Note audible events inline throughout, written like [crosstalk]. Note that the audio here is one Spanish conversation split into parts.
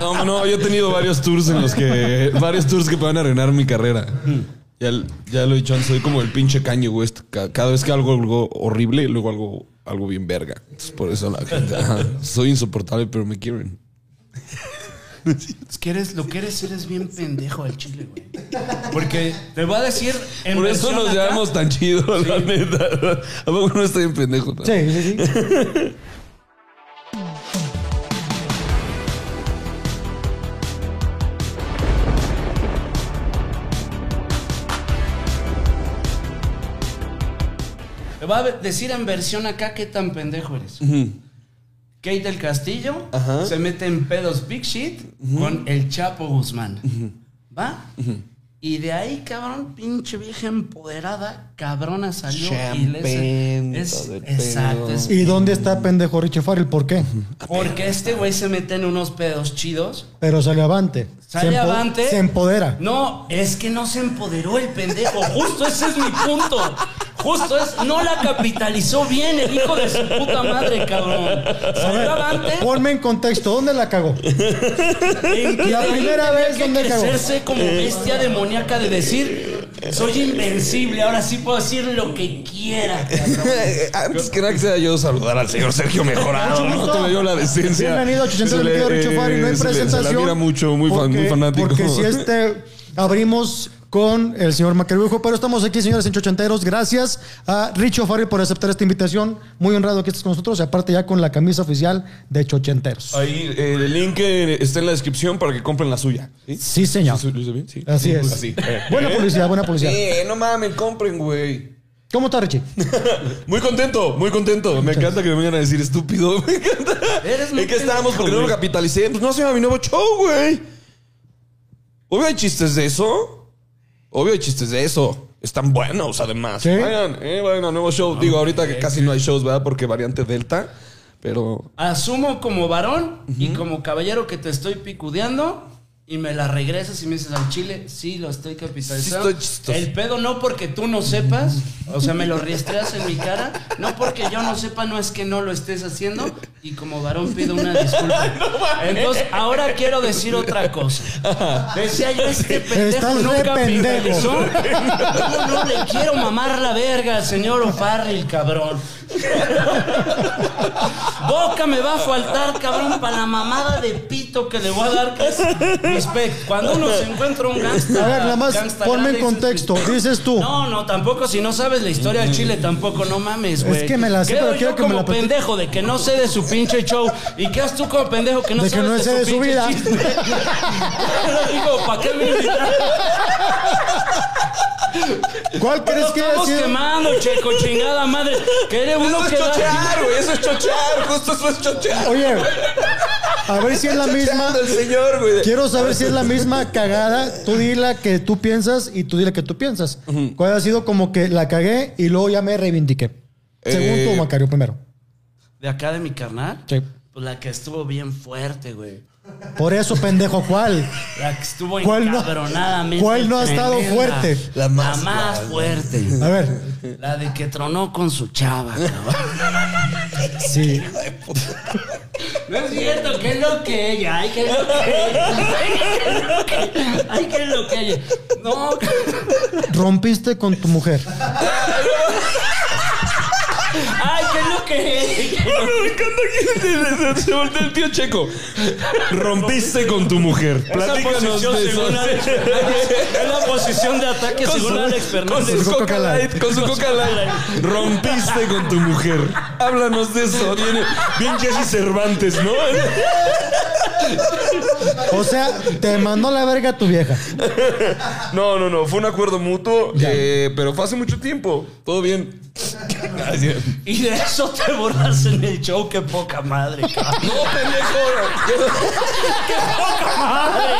No, no, yo he tenido varios tours en los que. Varios tours que pueden arruinar mi carrera. Ya, ya lo he dicho antes, soy como el pinche Kanye West. Ca- Cada vez que hago algo horrible, luego algo, algo bien verga. Entonces, por eso la gente. soy insoportable, pero me quieren. Es que eres, lo que eres, eres bien pendejo al chile, güey. Porque te voy a decir. En Por eso nos acá- llevamos tan chido, la neta. ¿A poco no estoy en pendejo? no? Sí, sí, sí. [laughs] Te voy a decir en versión acá qué tan pendejo eres. Kate del Castillo Ajá. se mete en pedos big shit con el Chapo Guzmán. ¿Va? Y de ahí, cabrón, pinche vieja empoderada, cabrona salió y le Champén, es, exacto. es- ¿Y dónde está pendejo Richie Farrell? ¿Por qué? porque este güey se mete en unos pedos chidos. Pero sale avante. Sale se avante. Se empodera. No, es que no se empoderó el pendejo. Justo ese es mi punto. Justo es, no la capitalizó bien el hijo de su puta madre, cabrón. Salió ver, avante. ponme en contexto. ¿Dónde la cagó? En La primera vez, que ¿dónde cagó? como bestia demoníaca de decir, soy invencible, ahora sí puedo decir lo que quiera. [laughs] cabrón". Antes que nada quisiera yo saludar al señor Sergio Mejorado. Mucho No gusto. tuve yo la decencia. Bienvenido a 80 Se del le- video Richo Farrell. No hay eh, se le- presentación. Se la mira mucho, muy, fan- muy fanático. Porque si este abrimos con el señor Macarujo, pero estamos aquí, señores enchochanteros. Gracias a Richo Farrell por aceptar esta invitación. Muy honrado que estés con nosotros. Y aparte ya con la camisa oficial de Chochenteros. Ahí eh, el link eh, está en la descripción para que compren la suya. ¿Sí? Sí, señor. ¿Sí. Sí. Así es. Así. Eh. Buena publicidad, buena publicidad. Eh, no mames, compren, güey. ¿Cómo está, Richie? [laughs] Muy contento, muy contento. Me encanta que me vengan a decir estúpido. [laughs] Me encanta. Eres muy ¿En qué estábamos? pendejo, Porque no lo capitalicé. Pues no se llama mi nuevo show, güey. Obvio hay chistes de eso. Obvio hay chistes de eso. Están buenos, además. ¿Sí? Vayan, eh, vayan a nuevo show. Digo, ahorita que casi no hay shows, ¿verdad? Porque variante Delta. Pero Asumo como varón y como caballero que te estoy picudeando y me la regresas y me dices al chile, sí, lo estoy capitalizando. Sí estoy chistoso. el pedo no porque tú no sepas, o sea, me lo riestreas en mi cara, no porque yo no sepa, no es que no lo estés haciendo y como varón pido una disculpa. [laughs] Entonces, ahora quiero decir otra cosa. Decía yo, este pendejo Estás re capitalizó. ¿Cómo no le quiero mamar la verga al señor O'Farrill, cabrón? [laughs] Boca me va a faltar, cabrón, para la mamada de pito que le voy a dar, que es respect. Cuando uno se encuentra un gangsta. A ver, nada más gangsta ponme en contexto. Dices tú. No, no, tampoco. Si no sabes la historia del Chile, tampoco, no mames, güey. que me la sé, pero quiero yo que me como la pendejo de que no sé de su pinche show. ¿Y qué haces tú como pendejo que no De que sabes no sé de su pinche vida? chiste? [laughs] Digo, ¿para qué me? ¿Cuál crees que ha estamos sido? quemando, checo, chingada madre. Quiere uno eso es que da- chochear, güey. Eso es chochear. Justo eso es chochear. Oye, a ver si es la misma. Chocheando el señor, güey. Quiero saber si es la misma cagada. Tú di la que tú piensas y tú di la que tú piensas. ¿Cuál ha sido como que la cagué y luego ya me reivindiqué? Según Eh, tú, Macario, primero. De acá de mi carnal. Sí. Pues la que estuvo bien fuerte, güey. Por eso, pendejo, ¿cuál? La que estuvo ¿Cuál no- encabronadamente cuál no ha estado tremenda. fuerte? La más, fuerte. A ver. La de que tronó con su chava, cabrón. Sí. No es cierto, que es lo que ella, ay, que es lo que ella. Ay, que es lo que ella. No, Rompiste con tu mujer. ay, Me encanta que se voltea el tío Checo. Rompiste con tu mujer. Platícanos de eso. es la posición de ataque Con según su, Alex con Fernández. su Coca coca Light. light, con su coca light. Rompiste con tu mujer. Háblanos de eso. Bien, bien Jesse Cervantes, ¿no? O sea, te mandó la verga tu vieja. No, no, no. Fue un acuerdo mutuo, eh, pero fue hace mucho tiempo. Todo bien. Es. Y de eso te borras en el show, qué poca madre, cabrón. No, pendejo. [laughs] ¡Qué poca madre!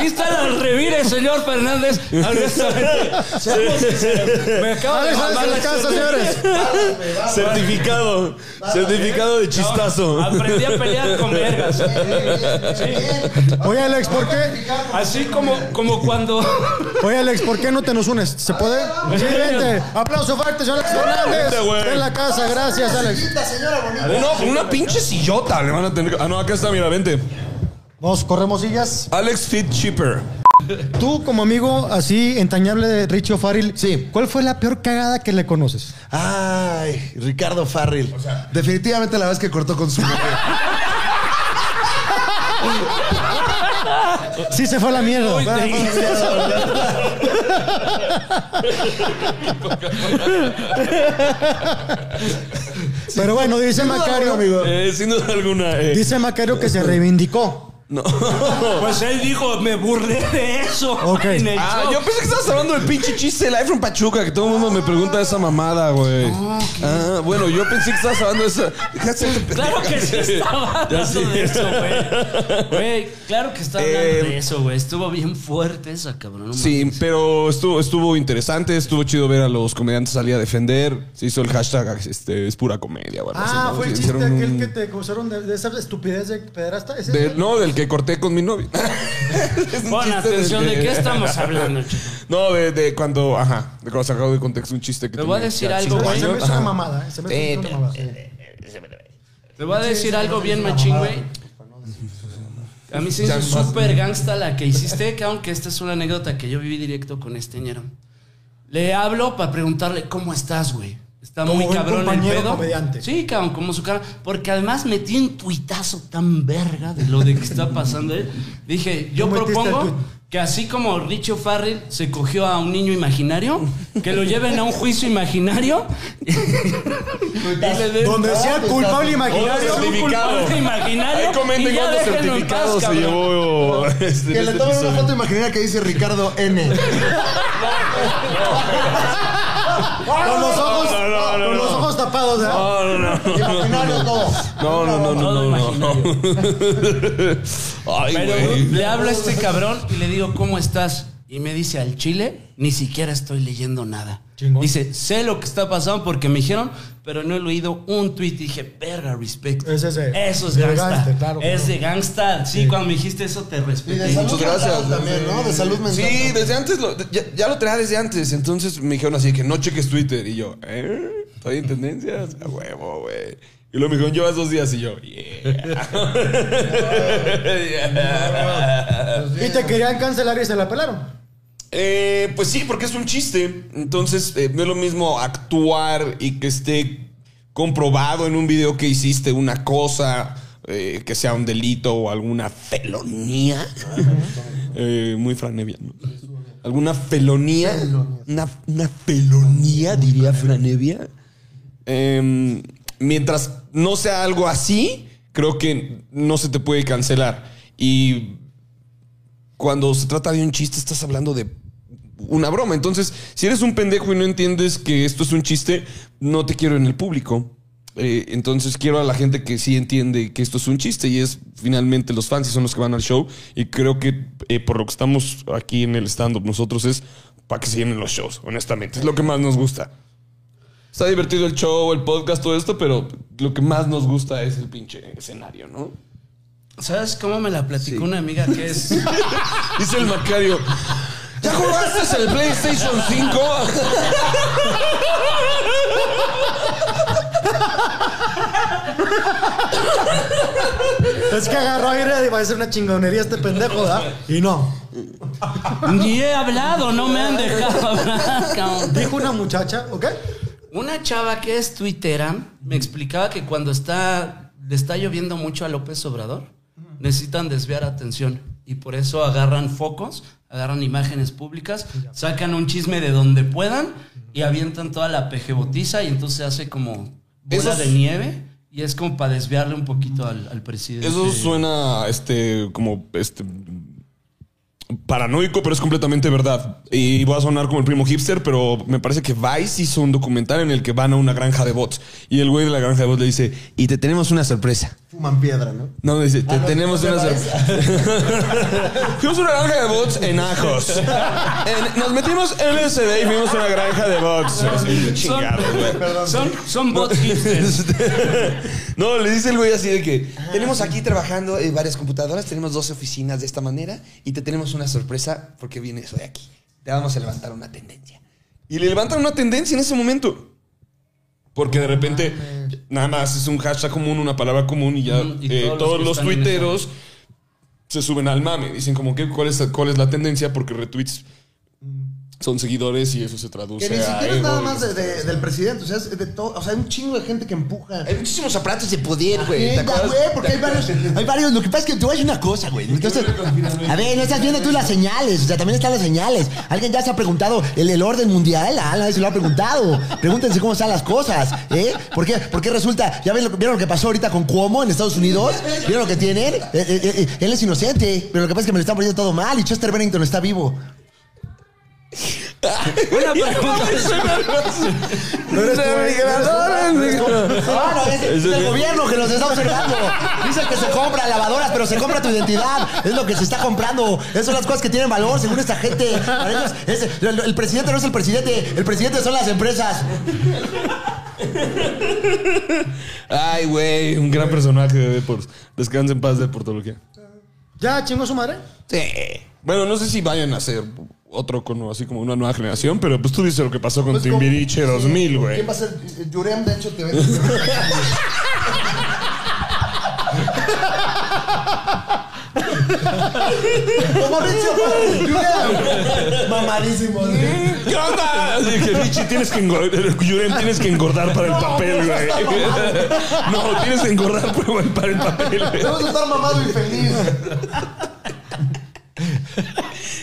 ¿Viste al revire, señor Fernández? Honestamente, seamos sinceros. Me acabo de la casa, señores. Certificado. Certificado de chistazo. Aprendí a pelear con vergas. Oye, Alex, ¿por qué? Así como, como cuando. Oye, Alex, ¿por qué no te nos unes? ¿Se puede? Sí, vente. Aplauso fuerte, señor Alex Fernández. En la casa, gracias, Alex. Una, una pinche sillota le van a tener. que- Ah, no, acá está, mira, vente. Vamos, corremos sillas. Alex Fit Cheaper. Tú, como amigo así entrañable de Richie O'Farrill, Sí. ¿cuál fue la peor cagada que le conoces? Ay, Ricardo Farrell. Definitivamente la vez que cortó con su mujer. [laughs] Sí se fue a la mierda. Pero bueno, dice Macario, amigo. Eh, sin duda alguna. eh. dice Macario que se reivindicó. No. [laughs] Pues él dijo, me burlé de eso. Ok. En el Ah, show. yo pensé que estabas hablando del pinche chiste del iPhone Pachuca, que todo el mundo me pregunta esa mamada, güey. Ah, bueno, yo pensé que estabas hablando de esa. Claro que sí estaba [laughs] Ya hablando sí. de eso, güey. Güey, claro que estaba hablando Eh, de eso, güey. Estuvo bien fuerte esa, cabrón. no Sí, mames. pero estuvo, estuvo interesante, estuvo chido ver a los comediantes salir a defender. Se hizo el hashtag este, es pura comedia. o algo así, Ah, ¿no? fue el chiste hicieron aquel un- que te acusaron de, de esa estupidez de pederasta. ¿Ese? de- no, del que corté con mi novia. [laughs] Pon atención, ¿de qué estamos hablando, chico? No, de, de cuando, ajá, de cuando sacado de contexto un chiste que Te voy a tenía decir algo, cinco se güey. me hizo una mamada. eh, Se me hizo una mamada. Te voy a decir algo bien machín, güey. A mí se me hizo súper gangsta la que hiciste, que aunque esta es una anécdota que yo viví directo con este ñero. Le hablo para preguntarle, ¿cómo estás, güey? Está Como muy cabrón el pedo. comediante. Sí, cabrón, como su cara. Porque además metí un tuitazo tan verga de lo de que está pasando. él. Dije, yo ¿Tú metiste el propongo que así como Richo Farrell se cogió a un niño imaginario, que lo lleven a un juicio imaginario. [laughs] y le Donde sea culpable imaginario. Culpable imaginario. Ahí comenten cuántos certificados paz, se llevó este, Que le este tomen una foto imaginaria que dice Ricardo N. No, no, no, con los no. ojos tapados, ¿verdad? No, no, no. Imaginario todo. No, no, no, no, no, no. [laughs] Ay, Pero güey. le hablo a este cabrón y le digo, ¿cómo estás? Y me dice, al chile, ni siquiera estoy leyendo nada. Chingón. Dice, sé lo que está pasando porque me dijeron, pero no he leído un tweet. Y dije, verga, respect. Es ese. Eso es De gangsta. gangster, claro, es de gangsta. Sí, cuando me dijiste eso te Y de respeté. salud Muchas gracias. mental también, ¿no? De salud mental. Sí, desde antes, lo- ya, ya lo traía desde antes. Entonces me dijeron así que no cheques Twitter. Y yo, ¿eh? ¿Estoy en tendencias? A huevo, güey. Y luego me dijeron, llevas dos días. Y yo, [laughs] yeah. Y te querían cancelar y se la pelaron. Eh, pues sí, porque es un chiste. Entonces, eh, no es lo mismo actuar y que esté comprobado en un video que hiciste una cosa, eh, que sea un delito o alguna felonía. Eh, muy franevia, ¿no? ¿Alguna felonía? Una, una felonía, diría Franevia. Em, mientras no sea algo así, creo que no se te puede cancelar. Y cuando se trata de un chiste, estás hablando de una broma. Entonces, si eres un pendejo y no entiendes que esto es un chiste, no te quiero en el público. Eh, entonces quiero a la gente que sí entiende que esto es un chiste y es finalmente los fans y son los que van al show. Y creo que eh, por lo que estamos aquí en el stand-up nosotros es para que se llenen los shows, honestamente. Es lo que más nos gusta. Está divertido el show, el podcast, todo esto, pero lo que más nos gusta es el pinche escenario, ¿no? ¿Sabes cómo me la platicó una amiga que es... [laughs] Dice el Macario. ¿Ya jugaste el PlayStation 5? Es que agarró aire y va a ser una chingonería este pendejo, ¿verdad? Y no. Ni he hablado, no me han dejado hablar, cabrón. Dijo una muchacha, ¿ok? Una chava que es tuitera me explicaba que cuando está, le está lloviendo mucho a López Obrador, necesitan desviar atención. Y por eso agarran focos, agarran imágenes públicas, sacan un chisme de donde puedan y avientan toda la pejebotiza y entonces hace como bola Esos- de nieve y es como para desviarle un poquito al, al presidente. Eso suena, este, como, este, paranoico, pero es completamente verdad. Y voy a sonar como el primo hipster, pero me parece que Vice hizo un documental en el que van a una granja de bots. Y el güey de la granja de bots le dice, y te tenemos una sorpresa. Fuman piedra, ¿no? No, dice, te no, tenemos no una sorpresa. fuimos a una granja de bots en Ajos. En- nos metimos en el SD y fuimos una granja de bots. Son, Chingado, güey. son, son bots hipsters. [laughs] no, le dice el güey así de que Tenemos aquí trabajando en varias computadoras, tenemos 12 oficinas de esta manera y te tenemos una sorpresa porque vienes hoy aquí. Te vamos a levantar una tendencia. Y le levantan una tendencia en ese momento. Porque de repente nada más es un hashtag común, una palabra común y ya y eh, todos los todos los tuiteros se suben al mame. Dicen como que cuál es, cuál es la tendencia porque retweets son seguidores y eso se traduce Que ni a siquiera es nada más de- de- del presidente. O sea, es de todo. O sea, hay un chingo de gente que empuja. Hay muchísimos aparatos de poder, güey. ¿Te Venga, acuerdas? güey, porque hay varios, [laughs] hay varios. Lo que pasa es que te voy a decir una cosa, güey. Entonces, a ver, no estás viendo tú las señales. O sea, también están las señales. Alguien ya se ha preguntado el, el orden mundial. Ah, nadie se lo ha preguntado. Pregúntense cómo están las cosas, ¿eh? ¿Por qué, por qué resulta? ¿Ya ven lo, vieron lo que pasó ahorita con Cuomo en Estados Unidos? ¿Vieron lo que tienen? Eh, eh, eh, él es inocente, pero lo que pasa es que me lo están poniendo todo mal y Chester Bennington está vivo. Una pregunta. No [laughs] eres tú, no, es, es el gobierno que nos está observando. Dice que se compra lavadoras, pero se compra tu identidad. Es lo que se está comprando. Esas son las cosas que tienen valor, según esta gente. Para ellos, es- el, el presidente no es el presidente. El presidente son las empresas. Ay, güey, un gran personaje de por Descansa en paz de Portología. ¿Ya chingó su madre? Sí. Bueno, no sé si vayan a hacer otro con así como una nueva generación, pero pues tú dices lo que pasó con Pues como- Timbiriche 2000, güey. ¿Quién va a ser? Yurem, de hecho, te ve. Como Mauricio, Yurem. Mamadísimo. ¿sí? ¿Qué onda? Que Richie tienes que engordar, Yurem, tienes que engordar para el papel, güey. No, tienes que engordar para el papel. Debes estar mamado y feliz.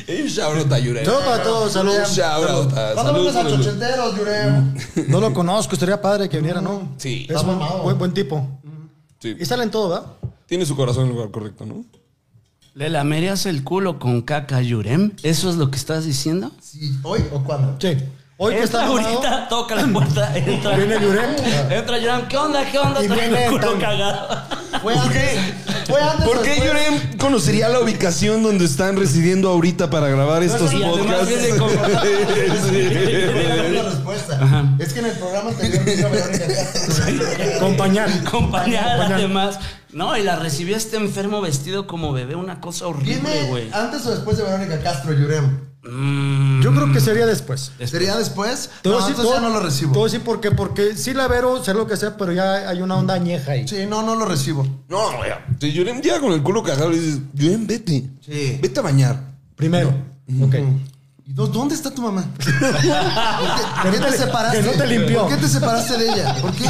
Un shout a Yurem. Para todos, salud. Un shout out. ¿Cuándo vienes a Salud. Chochenteros, Yurem? [laughs] No lo conozco, estaría padre que viniera, ¿no? Sí. Es Está buen, buen, buen tipo. Sí. Y sale en todo, ¿verdad? Tiene su corazón en el lugar correcto, ¿no? ¿Le lamerías el culo con caca Yurem? ¿Eso es lo que estás diciendo? Sí, ¿Hoy o cuándo? Sí. Hoy que está ahorita, toca la puerta, entra. Viene Yurem. Entra Yurem, ¿qué onda? ¿Qué onda? Y Trae viene el culo tan- cagado. Fue antes. Fue antes. ¿Por qué después? Yurem conocería la ubicación donde están residiendo ahorita para grabar estos podcasts? [laughs] [laughs] [laughs] Es que en el programa anterior vino Verónica Castro. Compañán. Acompañada además. No, y la recibió este enfermo vestido como bebé, una cosa horrible, ¿Viene güey. antes o después de Verónica Castro, Yurem? Mm, Yo creo que sería después. ¿Sería después? Voy No, decir- entonces ya no lo recibo. Te voy a decir por qué. Porque sí la vero, sé lo que sea, pero ya hay una onda añeja ahí. Sí, no, no lo recibo. No, güey. Si Yurem llega con el culo cagado y dices, Yurem, vete. Sí. Vete a bañar. Primero. Ok. ¿Y dó- dónde está tu mamá? [laughs] ¿Por qué, por qué te te- separaste? que no te limpió. ¿Por qué te separaste de ella? ¿Por qué?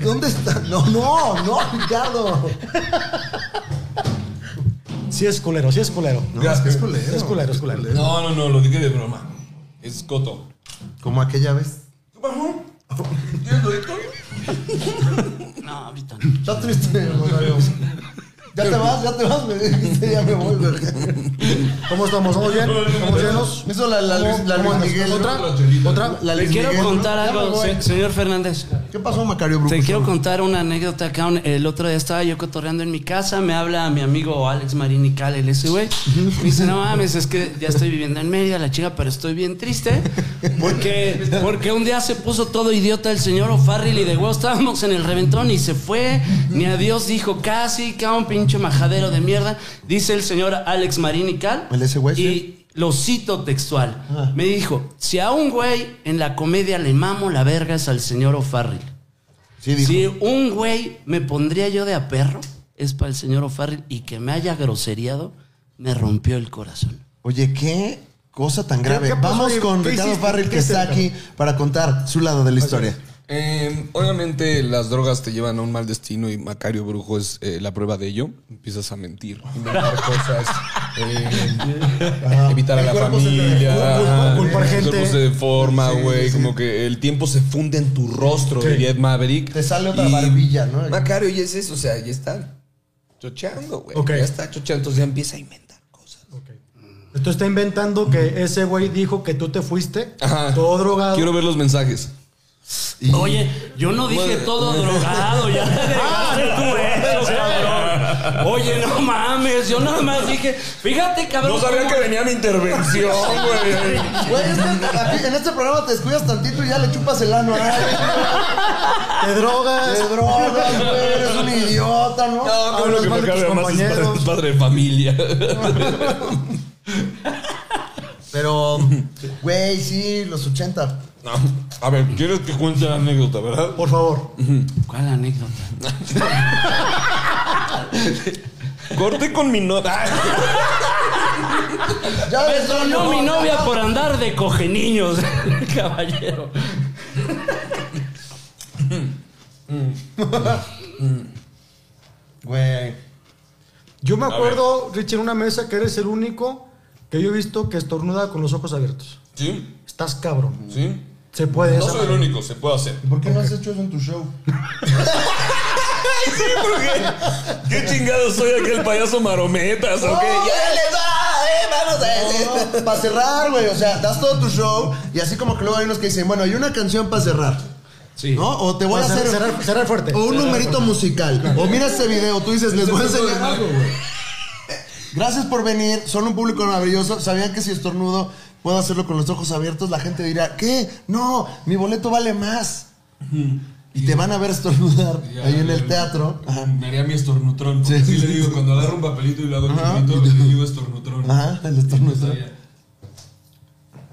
[laughs] ¿Dónde está? No, no, no, Ricardo. Sí es culero, sí es culero. No, es que es culero. Es culero, es culero. No, no, no, lo dije de broma. Es coto. Como aquella vez. [laughs] no, ahorita no. Está triste, Rosario. Ya te vas, ya te vas, me dijiste, ya me voy, verga. ¿Cómo estamos? ¿Estamos bien? ¿Estamos llenos? Eso la, la, Luis, la ¿Cómo Luis? Miguel. ¿Otra? ¿Otra? La Le Luis quiero Miguel. contar Ya me algo, voy. se- señor Fernández. ¿Qué pasó, Macario Brujo? Te quiero contar una anécdota, cabrón. El otro día estaba yo cotorreando en mi casa, me habla mi amigo Alex Marini Cal, ese güey. Me dice, no mames, es que ya estoy viviendo en Mérida, la chica, pero estoy bien triste. Porque, porque un día se puso todo idiota el señor O'Farrill y de huevo estábamos en el reventón y se fue. Ni a Dios dijo casi, cabrón, pinche majadero de mierda. Dice el señor Alex Marini Cal. ¿El ese güey? Y lo cito textual. Ah. Me dijo, si a un güey en la comedia le mamo la verga es al señor O'Farrill. Sí, dijo. Si un güey me pondría yo de a perro, es para el señor O'Farrill y que me haya groseriado, me rompió el corazón. Oye, qué cosa tan grave. Vamos con ¿Qué Ricardo? Farrell, ¿Qué que está aquí para contar su lado de la historia. Eh, obviamente las drogas te llevan a un mal destino y Macario Brujo es eh, la prueba de ello. Empiezas a mentir, inventar cosas, eh, evitar a la familia, culpar gente. se deforma, Sí, güey, sí. como que el tiempo se funde en tu rostro, diría Ed Maverick. Te sale otra Y barbilla, ¿no? Macario ya es eso, o sea, ya está chocheando, güey. Ya está chocheando, entonces ya empieza a inventar cosas. Esto está inventando que ese güey dijo que tú te fuiste Ajá. todo drogado. Quiero ver los mensajes. Oye, yo no dije todo drogado, ya [laughs] cabrón. Oye, no mames, yo nada más dije, fíjate, cabrón. cómo- venía mi intervención, [laughs] güey. Güey, es que en este programa te descuidas tantito y ya le chupas el ano a alguien. Te drogas. Te drogas, güey. Eres un idiota, ¿no? No, no, lo que me caga más es padre, compañeros. es padre de familia. [laughs] Pero, güey, sí, los 80. No. A ver, ¿quieres que cuente la anécdota, verdad? Por favor. ¿Cuál anécdota? [laughs] Corté con mi nota. Ya Me tronó mi novia por andar de coge niños, [laughs] caballero. Güey. Yo me acuerdo, Richie, en una mesa que eres el único que yo he visto que estornuda con los ojos abiertos. ¿Sí? Estás cabrón. ¿Sí? Se puede. No soy el único, se puede hacer. ¿Por qué no has hecho eso en tu show? [laughs] ¿Qué chingado soy aquel payaso marometas o qué? Para cerrar, güey. O sea, das todo tu show y así como que luego hay unos que dicen, bueno, hay una canción para cerrar. Sí. ¿No? O te voy a Cerrar- hacer. cerrar- cerrar fuerte. O un numerito musical. O mira este video, tú dices, les voy a enseñar algo, güey. Eh, Gracias por venir, son un público maravilloso. ¿Sabían que si estornudo puedo hacerlo con los ojos abiertos? La gente dirá, ¿qué? No, mi boleto vale más. Y te van a ver estornudar [laughs] ahí en el teatro. Ajá. Me haría mi estornutrón. Porque Sí, sí, le digo, cuando agarro un papelito y lo hago Ajá. chiquito, [laughs] le digo estornutrón. Ajá, el estornudo.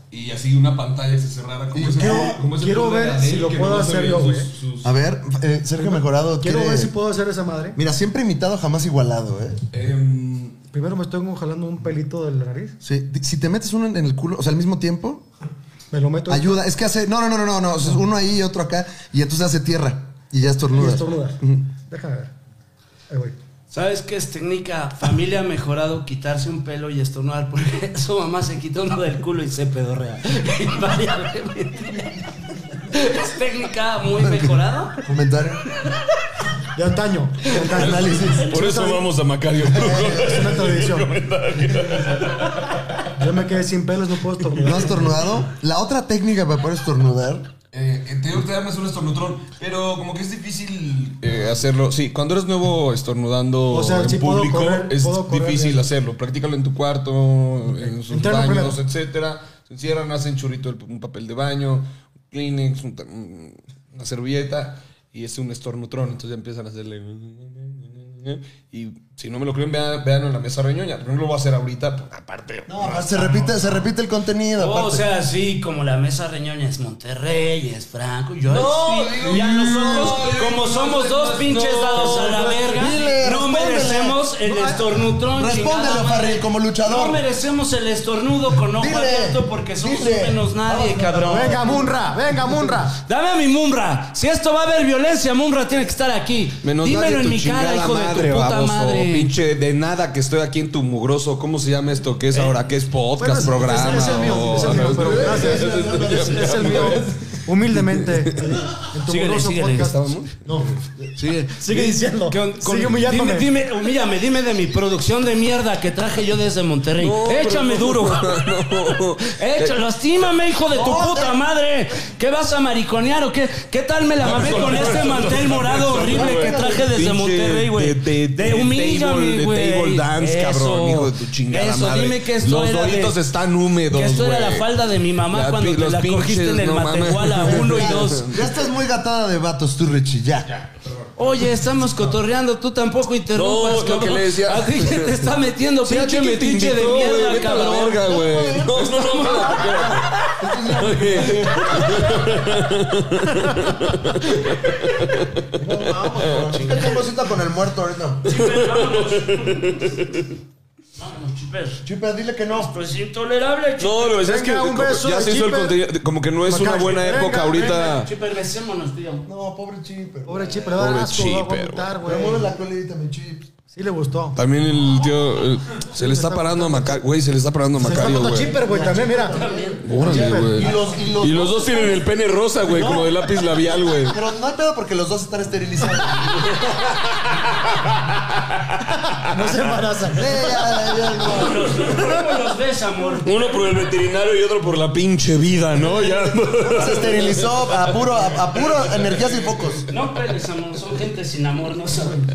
Y así una pantalla se cerrara ese quiero- como ese quiero ver si lo que puedo hacer yo, güey. sus- A ver, eh, Sergio Mejorado Quiero quiere- ver si puedo hacer esa madre. Mira, siempre imitado, jamás igualado, ¿eh? Em, Primero me estoy jalando un pelito de la nariz. Sí, si te metes uno en el culo, o sea, al mismo tiempo, Me lo meto. ayuda. Es que hace. No, no, no, no, no. no. o sea, uno ahí y otro acá. Y entonces hace tierra. Y ya Y estornudas. estornuda. Déjame ver. Ahí voy. ¿Sabes qué es técnica? Familia ha mejorado quitarse un pelo y estornudar porque [laughs] su mamá se quitó uno del culo y se pedorrea. [laughs] Invariablemente. [laughs] Es técnica muy mejorada. Comentario. De antaño. De antaño. Análisis. Por eso vamos a Macario. [laughs] Es una [laughs] tradición. Yo me quedé sin pelos, no puedo ¿No estornudar. has estornudado? La otra técnica para poder estornudar. eh, te te llamas un estornutrón, pero como que es difícil. Eh, hacerlo, sí, cuando eres nuevo estornudando O sea, en público correr- es puedo correr difícil hacerlo. Practícalo en tu cuarto, en sus Interno baños, primero. etcétera. Se encierran, hacen churrito un papel de baño, un Kleenex, un- una servilleta y es un estornutrón. Entonces empiezan a hacerle. Y si no me lo creen, vean, veanlo en la mesa reñoña. Pero no lo voy a hacer ahorita, pues, aparte. No, se repite, se repite el contenido. Oh, o sea, sí, como la mesa reñoña es Monterrey, es Franco. Yo No, digo, y a nosotros, no, como no, somos no, dos pinches no, dados a la verga, dile, no merecemos el estornutrón. Respóndele, chingada madre. Farrell, como luchador. No merecemos el estornudo con ojo Dile, abierto porque somos dile. menos nadie, Vamos, cabrón. Venga, Munra, venga, Munra. Dame a mi Munra. Si esto va a haber violencia, Munra tiene que estar aquí. Menos Dímelo nadie en mi cara, hijo de tu puta madre. Pinche de nada que estoy aquí en tu mugroso. ¿Cómo se llama esto? ¿Qué es ahora? ¿Qué es podcast, Bueno, es- programa? Es, [laughs] es el mío, es el mío, pero gracias. Es el mío. Humildemente. Síguele, síguele. No, Sigue. [laughs] sigue diciendo. Con- con- sigue humillándome. Dime, dime, humíllame, dime de mi producción de mierda que traje yo desde Monterrey. Échame duro. [laughs] Échalo, lastímame, hijo de tu puta madre. ¿Qué vas a mariconear o qué? ¿Qué tal me la mamé con este mantel morado horrible que traje desde Pinche Monterrey, güey? de- de- de humíllame, güey. table dance, cabrón, hijo de tu chingada Eso, madre. dime que esto Los de- están húmedos, Que esto era la falda de mi mamá cuando te la cogiste en el no. Matehuala 1 y 2. [laughs] Ya estás muy gatada de vatos, tú, Richie, ya. Oye, estamos cotorreando, tú tampoco interrumpas, No, lo que le decía- A ti que te está metiendo Sí, pinche metiche de mierda, vete a la cabrón. verga, güey. No, no, no, espérate, Vamos, chica, qué cosita con el muerto ahorita. Vámonos, chipes. Chipe, dile que no. Pues intolerable, chipes. No, lo que es que Venga, un beso ya de se hizo el Chipper. contenido. Como que no es una Macachi, buena venga, época ahorita. Chipes, besémonos, tío. No, pobre Chipe. Pobre Chip, le va a dar Pobre asco, va a Chipper, vomitar, Me mueve güey. la colita, mi Chips. Sí le gustó. También el tío. eh, se le está parando a Macario. Güey, se le está parando a Se está Macario, dando güey. Chipper, güey, también, mira. Órale, güey. Y los, y los, Y los dos tienen el pene rosa, güey, como de lápiz labial, güey. Pero no hay pedo porque los dos están esterilizados. No se embaraza. [laughs] Eh. ¿Cómo los ves, amor? Uno por el veterinario y otro por la pinche vida, ¿no? Ya. Se esterilizó a puro, a, a puro energías y focos. No peles, amor. Son gente sin amor, no saben.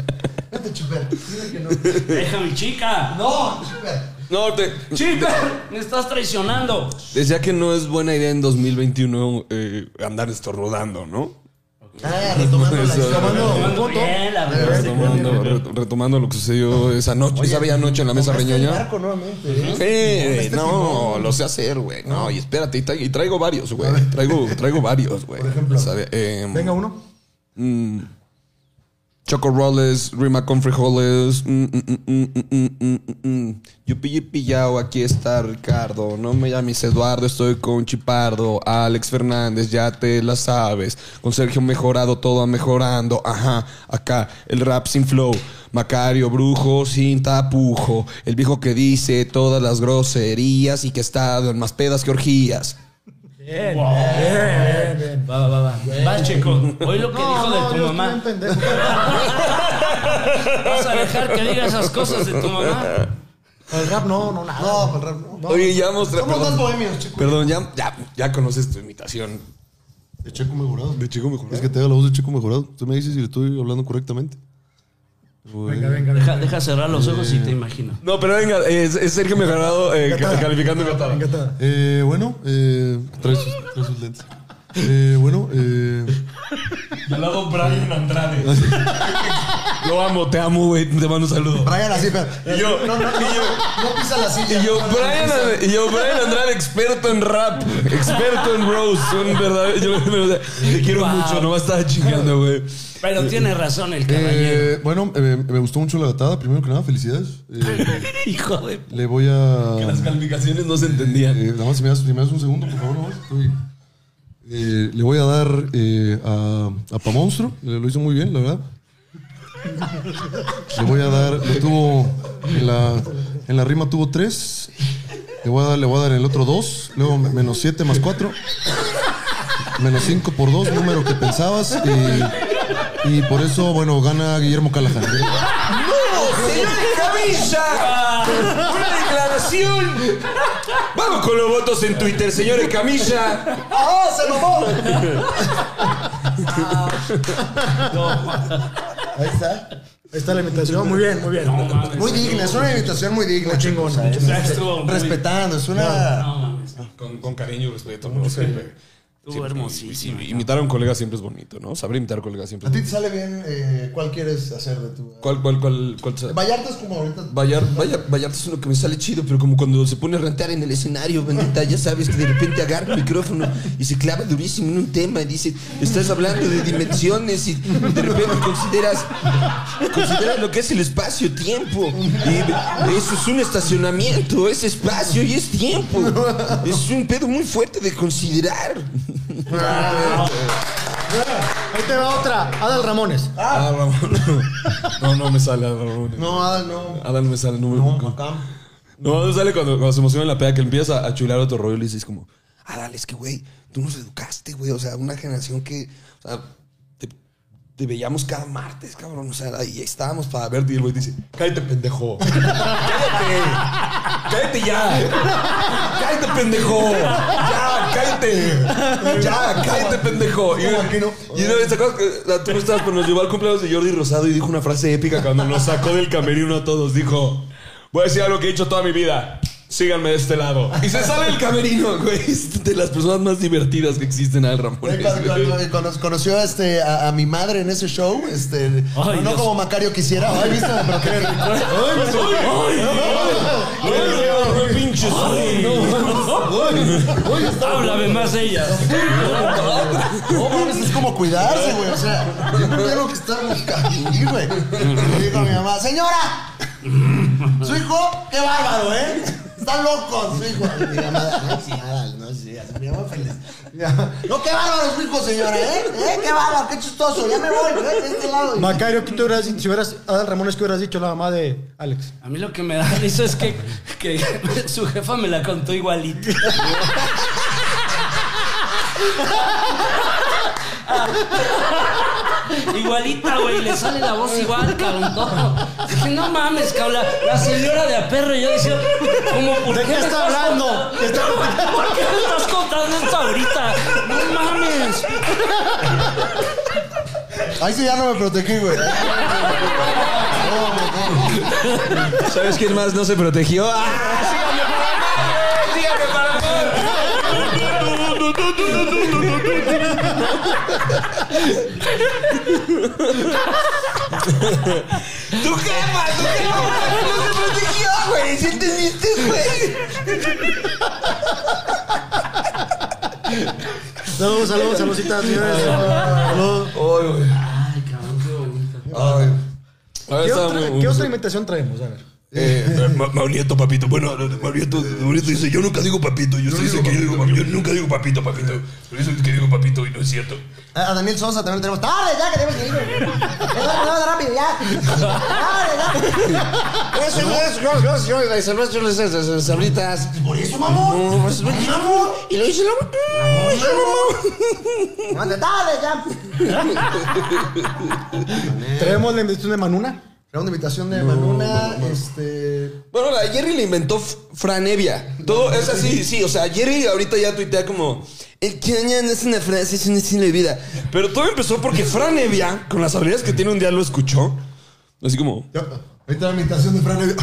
Vete, chuper. Dile que no. Mi chica. No, chuper. No, te. Chica, me estás traicionando. Decía que no es buena idea en 2021 eh, andar estornudando, ¿no? Ah, retomando la Eso. bien. Retomando, re- retomando lo que sucedió esa noche, esa bella noche en la mesa el reñoña. ¿eh? Eh, no, lo sé hacer, güey. No, y espérate, y, tra- y traigo varios, güey. Traigo, traigo varios, güey. Por ejemplo. Eh, Venga uno. mm, Choco Rolls, Rima con frijoles. mm, mm, mm, mm, mm, mm. Yupi yupi yao, aquí está Ricardo. No me llames Eduardo, estoy con Chipardo. Alex Fernández, ya te la sabes. Con Sergio mejorado, todo mejorando. Ajá, acá el rap sin flow. Macario Brujo sin tapujo. El viejo que dice todas las groserías y que estado en más pedas que orgías. Bien, bien, bien. Va, va, va, va. Va, chico. Hoy lo que dijo de tu mamá. bien. [laughs] ¿Vas a dejar que diga esas cosas de tu mamá? El rap no, no, nada. No, para el rap no. Oye, ya mostré. Somos perdón. más bohemios, chico. Perdón, ya, ya, ya conoces tu imitación. De Checo Mejorado. De chico mejor. Es que te haga la voz de Checo Mejorado. Tú me dices si le estoy hablando correctamente. Venga, venga, Deja, venga. deja cerrar los ojos y te imagino. No, pero venga, es, es Sergio Mejorado eh, ca- calificando. Engatada. Eh, bueno, eh, trae, sus, trae sus lentes. Eh, bueno, eh, Al lado Brian Andrade. [laughs] Lo amo, te amo, güey. Te mando un saludo. Brian así, pero. Y yo, no, no, no, y yo- no pisa la silla. Y yo, Brian, y yo, Brian Andrade, experto en rap, experto en un verdadero. Yo, o sea, te quiero Wow. mucho, no me estaba chingando, güey. Pero tiene razón el caballero. eh, bueno, eh, me gustó mucho la gatada. Primero que nada, felicidades. [laughs] Eh, Hijo de... le voy a. Las calificaciones no se entendían. Eh, nada más, si me, das, si me das un segundo, por favor, nomás. Estoy- Eh, le voy a dar eh, a, a Pa Monstruo. Le- Lo hizo muy bien, la verdad. Le voy a dar, lo tuvo en la, en la rima tuvo tres. Le voy a dar, le voy a dar el otro dos. Luego menos siete más cuatro. Menos cinco por dos, número que pensabas. Y, por eso, bueno, gana Guillermo Callahan. ¡Señor Camilla! Vamos con los votos en Twitter, señores Camilla. ¡Ah, se mamó! Ahí está. Ahí está la imitación. Muy bien, muy bien. Muy digna, es una invitación muy digna. chingón, chicos, ¿sabes? Ya estuvo muy- Respetando, es una. No mames. Con, con cariño y respeto, ¿no? Estuvo hermosísimo. Y- y- Imitar a un colega siempre es bonito, ¿no? Saber imitar a un colega siempre ¿A es ti te sale bien eh, cuál quieres hacer de tu. ¿Cuál, cuál, cuál, cuál? Vallarta es como ahorita. Vallar, Vallar- Vallarta es uno que me sale chido, pero como cuando se pone a rentar en el escenario, bandita, ya sabes que de repente agarra el micrófono y se clava durísimo en un tema y dice, estás hablando de dimensiones y de repente consideras, consideras lo que es el espacio-tiempo. Y eso es un estacionamiento, es espacio y es tiempo. Es un pedo muy fuerte de considerar. Ahí te va otra. Adal Ramones. Ah, Ramón. No, no me sale Ramón. No, Adal, no. Adán me sale, no me No. No, no sale cuando, cuando se emociona en la peda que empieza a chular otro rollo y le dices como, ah, dale, es que, güey, tú nos educaste, güey. O sea, una generación que, o sea, te, veíamos cada martes, cabrón. O sea, ahí estábamos para verte y el güey dice, cállate, pendejo. [laughs] cállate. Cállate ya. Cállate, pendejo. Ya, cállate. Ya, cállate, pendejo. Y, y una vez, ¿te acuerdas que la- tú no estabas, pero nos llevó al cumpleaños de Jordi Rosado y dijo una frase épica cuando nos sacó del camerino a todos. Dijo, voy a decir algo que he dicho toda mi vida. Síganme de este lado. Y se sale del camerino, güey. Es de las personas más divertidas que existen al Ramón. Güey, cuando- cuando- cuando conoció este, a, a mi madre en ese show, este, no, no Dios. como Macario quisiera. Ay, viste, pero qué rico. pinches. Háblame más ella. No mames, es como cuidarse, güey. O sea, yo no tengo que estar ahí, güey. Le digo a mi mamá, señora, su hijo, qué bárbaro, ¿eh? Está loco, su hijo. Mi mamá, no, sí, Adal, no, sí, así, mi mamá feliz. Mi mamá, No, qué bárbaro su hijo, señora, ¿eh? ¿Eh? Qué bárbaro, qué chistoso. Ya me voy, ¿eh? De este lado. Macario, ¿qué te hubieras dicho? Si hubieras, Adal Ramones, ¿qué hubieras dicho la mamá de Alex? A mí lo que me da [laughs] risa es que, que [laughs] su jefa me la contó igualito. [laughs] [laughs] Igualita, güey, le sale la voz igual, cabrón. todo. Dije, no mames, cabrón. La, la señora de a perro, yo decía, ¿cómo, por ¿De qué está estás hablando? contando- ¿Qué está- ¿Por qué me estás contando esto ahorita? No mames. Ahí sí ya no me protegí, güey. [laughs] ¿Sabes quién más no se protegió? ¡Ah! ¡Tu jefa! ¡Tu jefa! ¡No se protegió, güey! ¿Sí entendiste, güey? Saludos, saludos, saluditas, señores. Saludos. Ay, cabrón, qué bonito. Ahora ¿Qué otra, ¿Qué otra imitación traemos? A ver. Eh, Ma- Maurieto, papito. Bueno, Maurieto, Maurieto dice, yo nunca digo papito. Yo, estoy dice que yo, digo, papi- yo nunca digo papito, papito. Pero eso es que digo papito y no es cierto. A a Daniel Sosa también lo tenemos. ¡Dale, ya, que tenemos que ir! ¡Vamos, vamos, rápido, ya! ¡Dale, dale! [laughs] Eso, eso, yo, las cervezas, las- sabritas. Por eso, mamón. No, pues, mamón. Y lo dice la Mande, ¡Dale, ya! [laughs] Traemos la invitación de Manuna. Segunda invitación de Manuna, este... Bueno, la Jerry le inventó Franevia. Todo es así, sí. O sea, Jerry ahorita ya tuitea como. El caña no es una frase, es un estilo de vida. Pero todo empezó porque Franevia, con las habilidades que tiene, un día lo escuchó. Así como. Ya, ahorita la imitación de Fran Evia.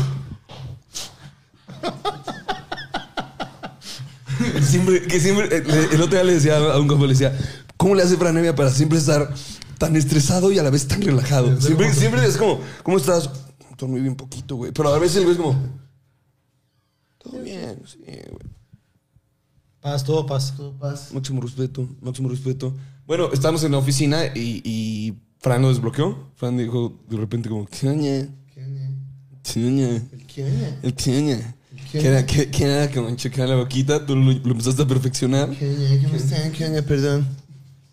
[laughs] Siempre, que siempre. eh, El otro día le decía a un compa, le decía, ¿cómo le hace Franevia para siempre estar tan estresado y a la vez tan relajado? Siempre, siempre es como, ¿cómo estás? Dormí bien poquito, güey. Pero a veces el güey es como. Todo bien, sí, güey. Paz, todo paz. Máximo respeto, máximo respeto. Bueno, estamos en la oficina y, y Fran lo desbloqueó. Fran dijo de repente como, ¿qué oña? ¿Qué oña? El qué oña. Que era, que, que era como checar la boquita, tú lo, lo empezaste a perfeccionar. ¿Cómo están? ¿Qué onda? Perdón.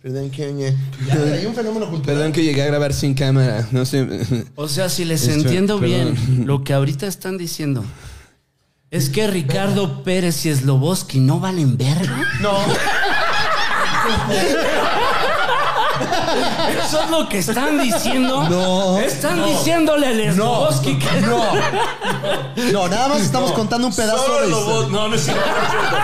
Perdón, ¿qué onda? Hay un fenómeno cultural. Perdón que llegué a grabar sin cámara, no sé. O sea, si les Esto- entiendo perdón. bien, lo que ahorita están diciendo es que Ricardo Pérez y Sloboski no valen verga. No. [laughs] Eso es lo que están diciendo. No. Están diciéndole al Sloboski que No. No, nada más estamos contando un pedazo de historia. No, no es cierto. no es cierto.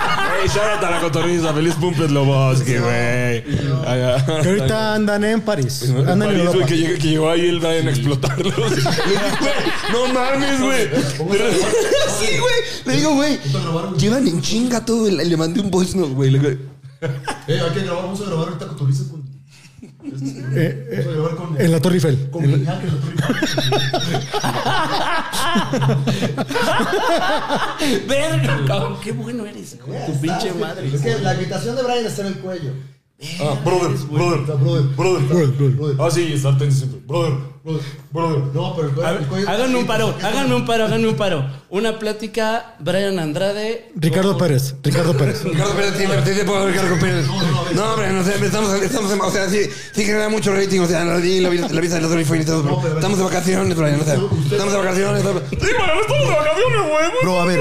Ey, shout out a la cotorriza. Feliz cumple Loboski, güey. Que ahorita andan en París. En Andan en París, güey, Europa. que, llegó, que llegó ahí el Brian a explotarlos. Le dije, güey, no mames, güey. sí, güey. Le digo, güey, llevan en chinga todo. Le mandé un voice note, güey. Le- Eh, hay que grabar, vamos a grabar ahorita cotoriza con. Eh, eh, con. en la Torre Eiffel. Con en la torre. verga, cabrón, qué bueno eres, tu pinche madre. Es que la invitación de Brian está en el cuello. Ah, brother, brother, Brother, brother. brother. Ah, sí, está tenso siempre. Brother, Brother. brother. No, pero el cuello. el cuello- háganme un paro, háganme un paro, háganme un paro. Una plática, Brian Andrade. Ricardo Pérez. Ricardo Pérez. Ricardo Pérez, sí, te te puedo Ricardo Pérez. No, hombre, no sé, estamos, estamos, en- o sea, sí, sí genera mucho rating, o sea, la, la, vida- la vista de los Dorify y todo, pero estamos de vacaciones, Brian, o sea, estamos de vacaciones. todo. Sí, man, estamos de vacaciones, güey. Bro, a ver.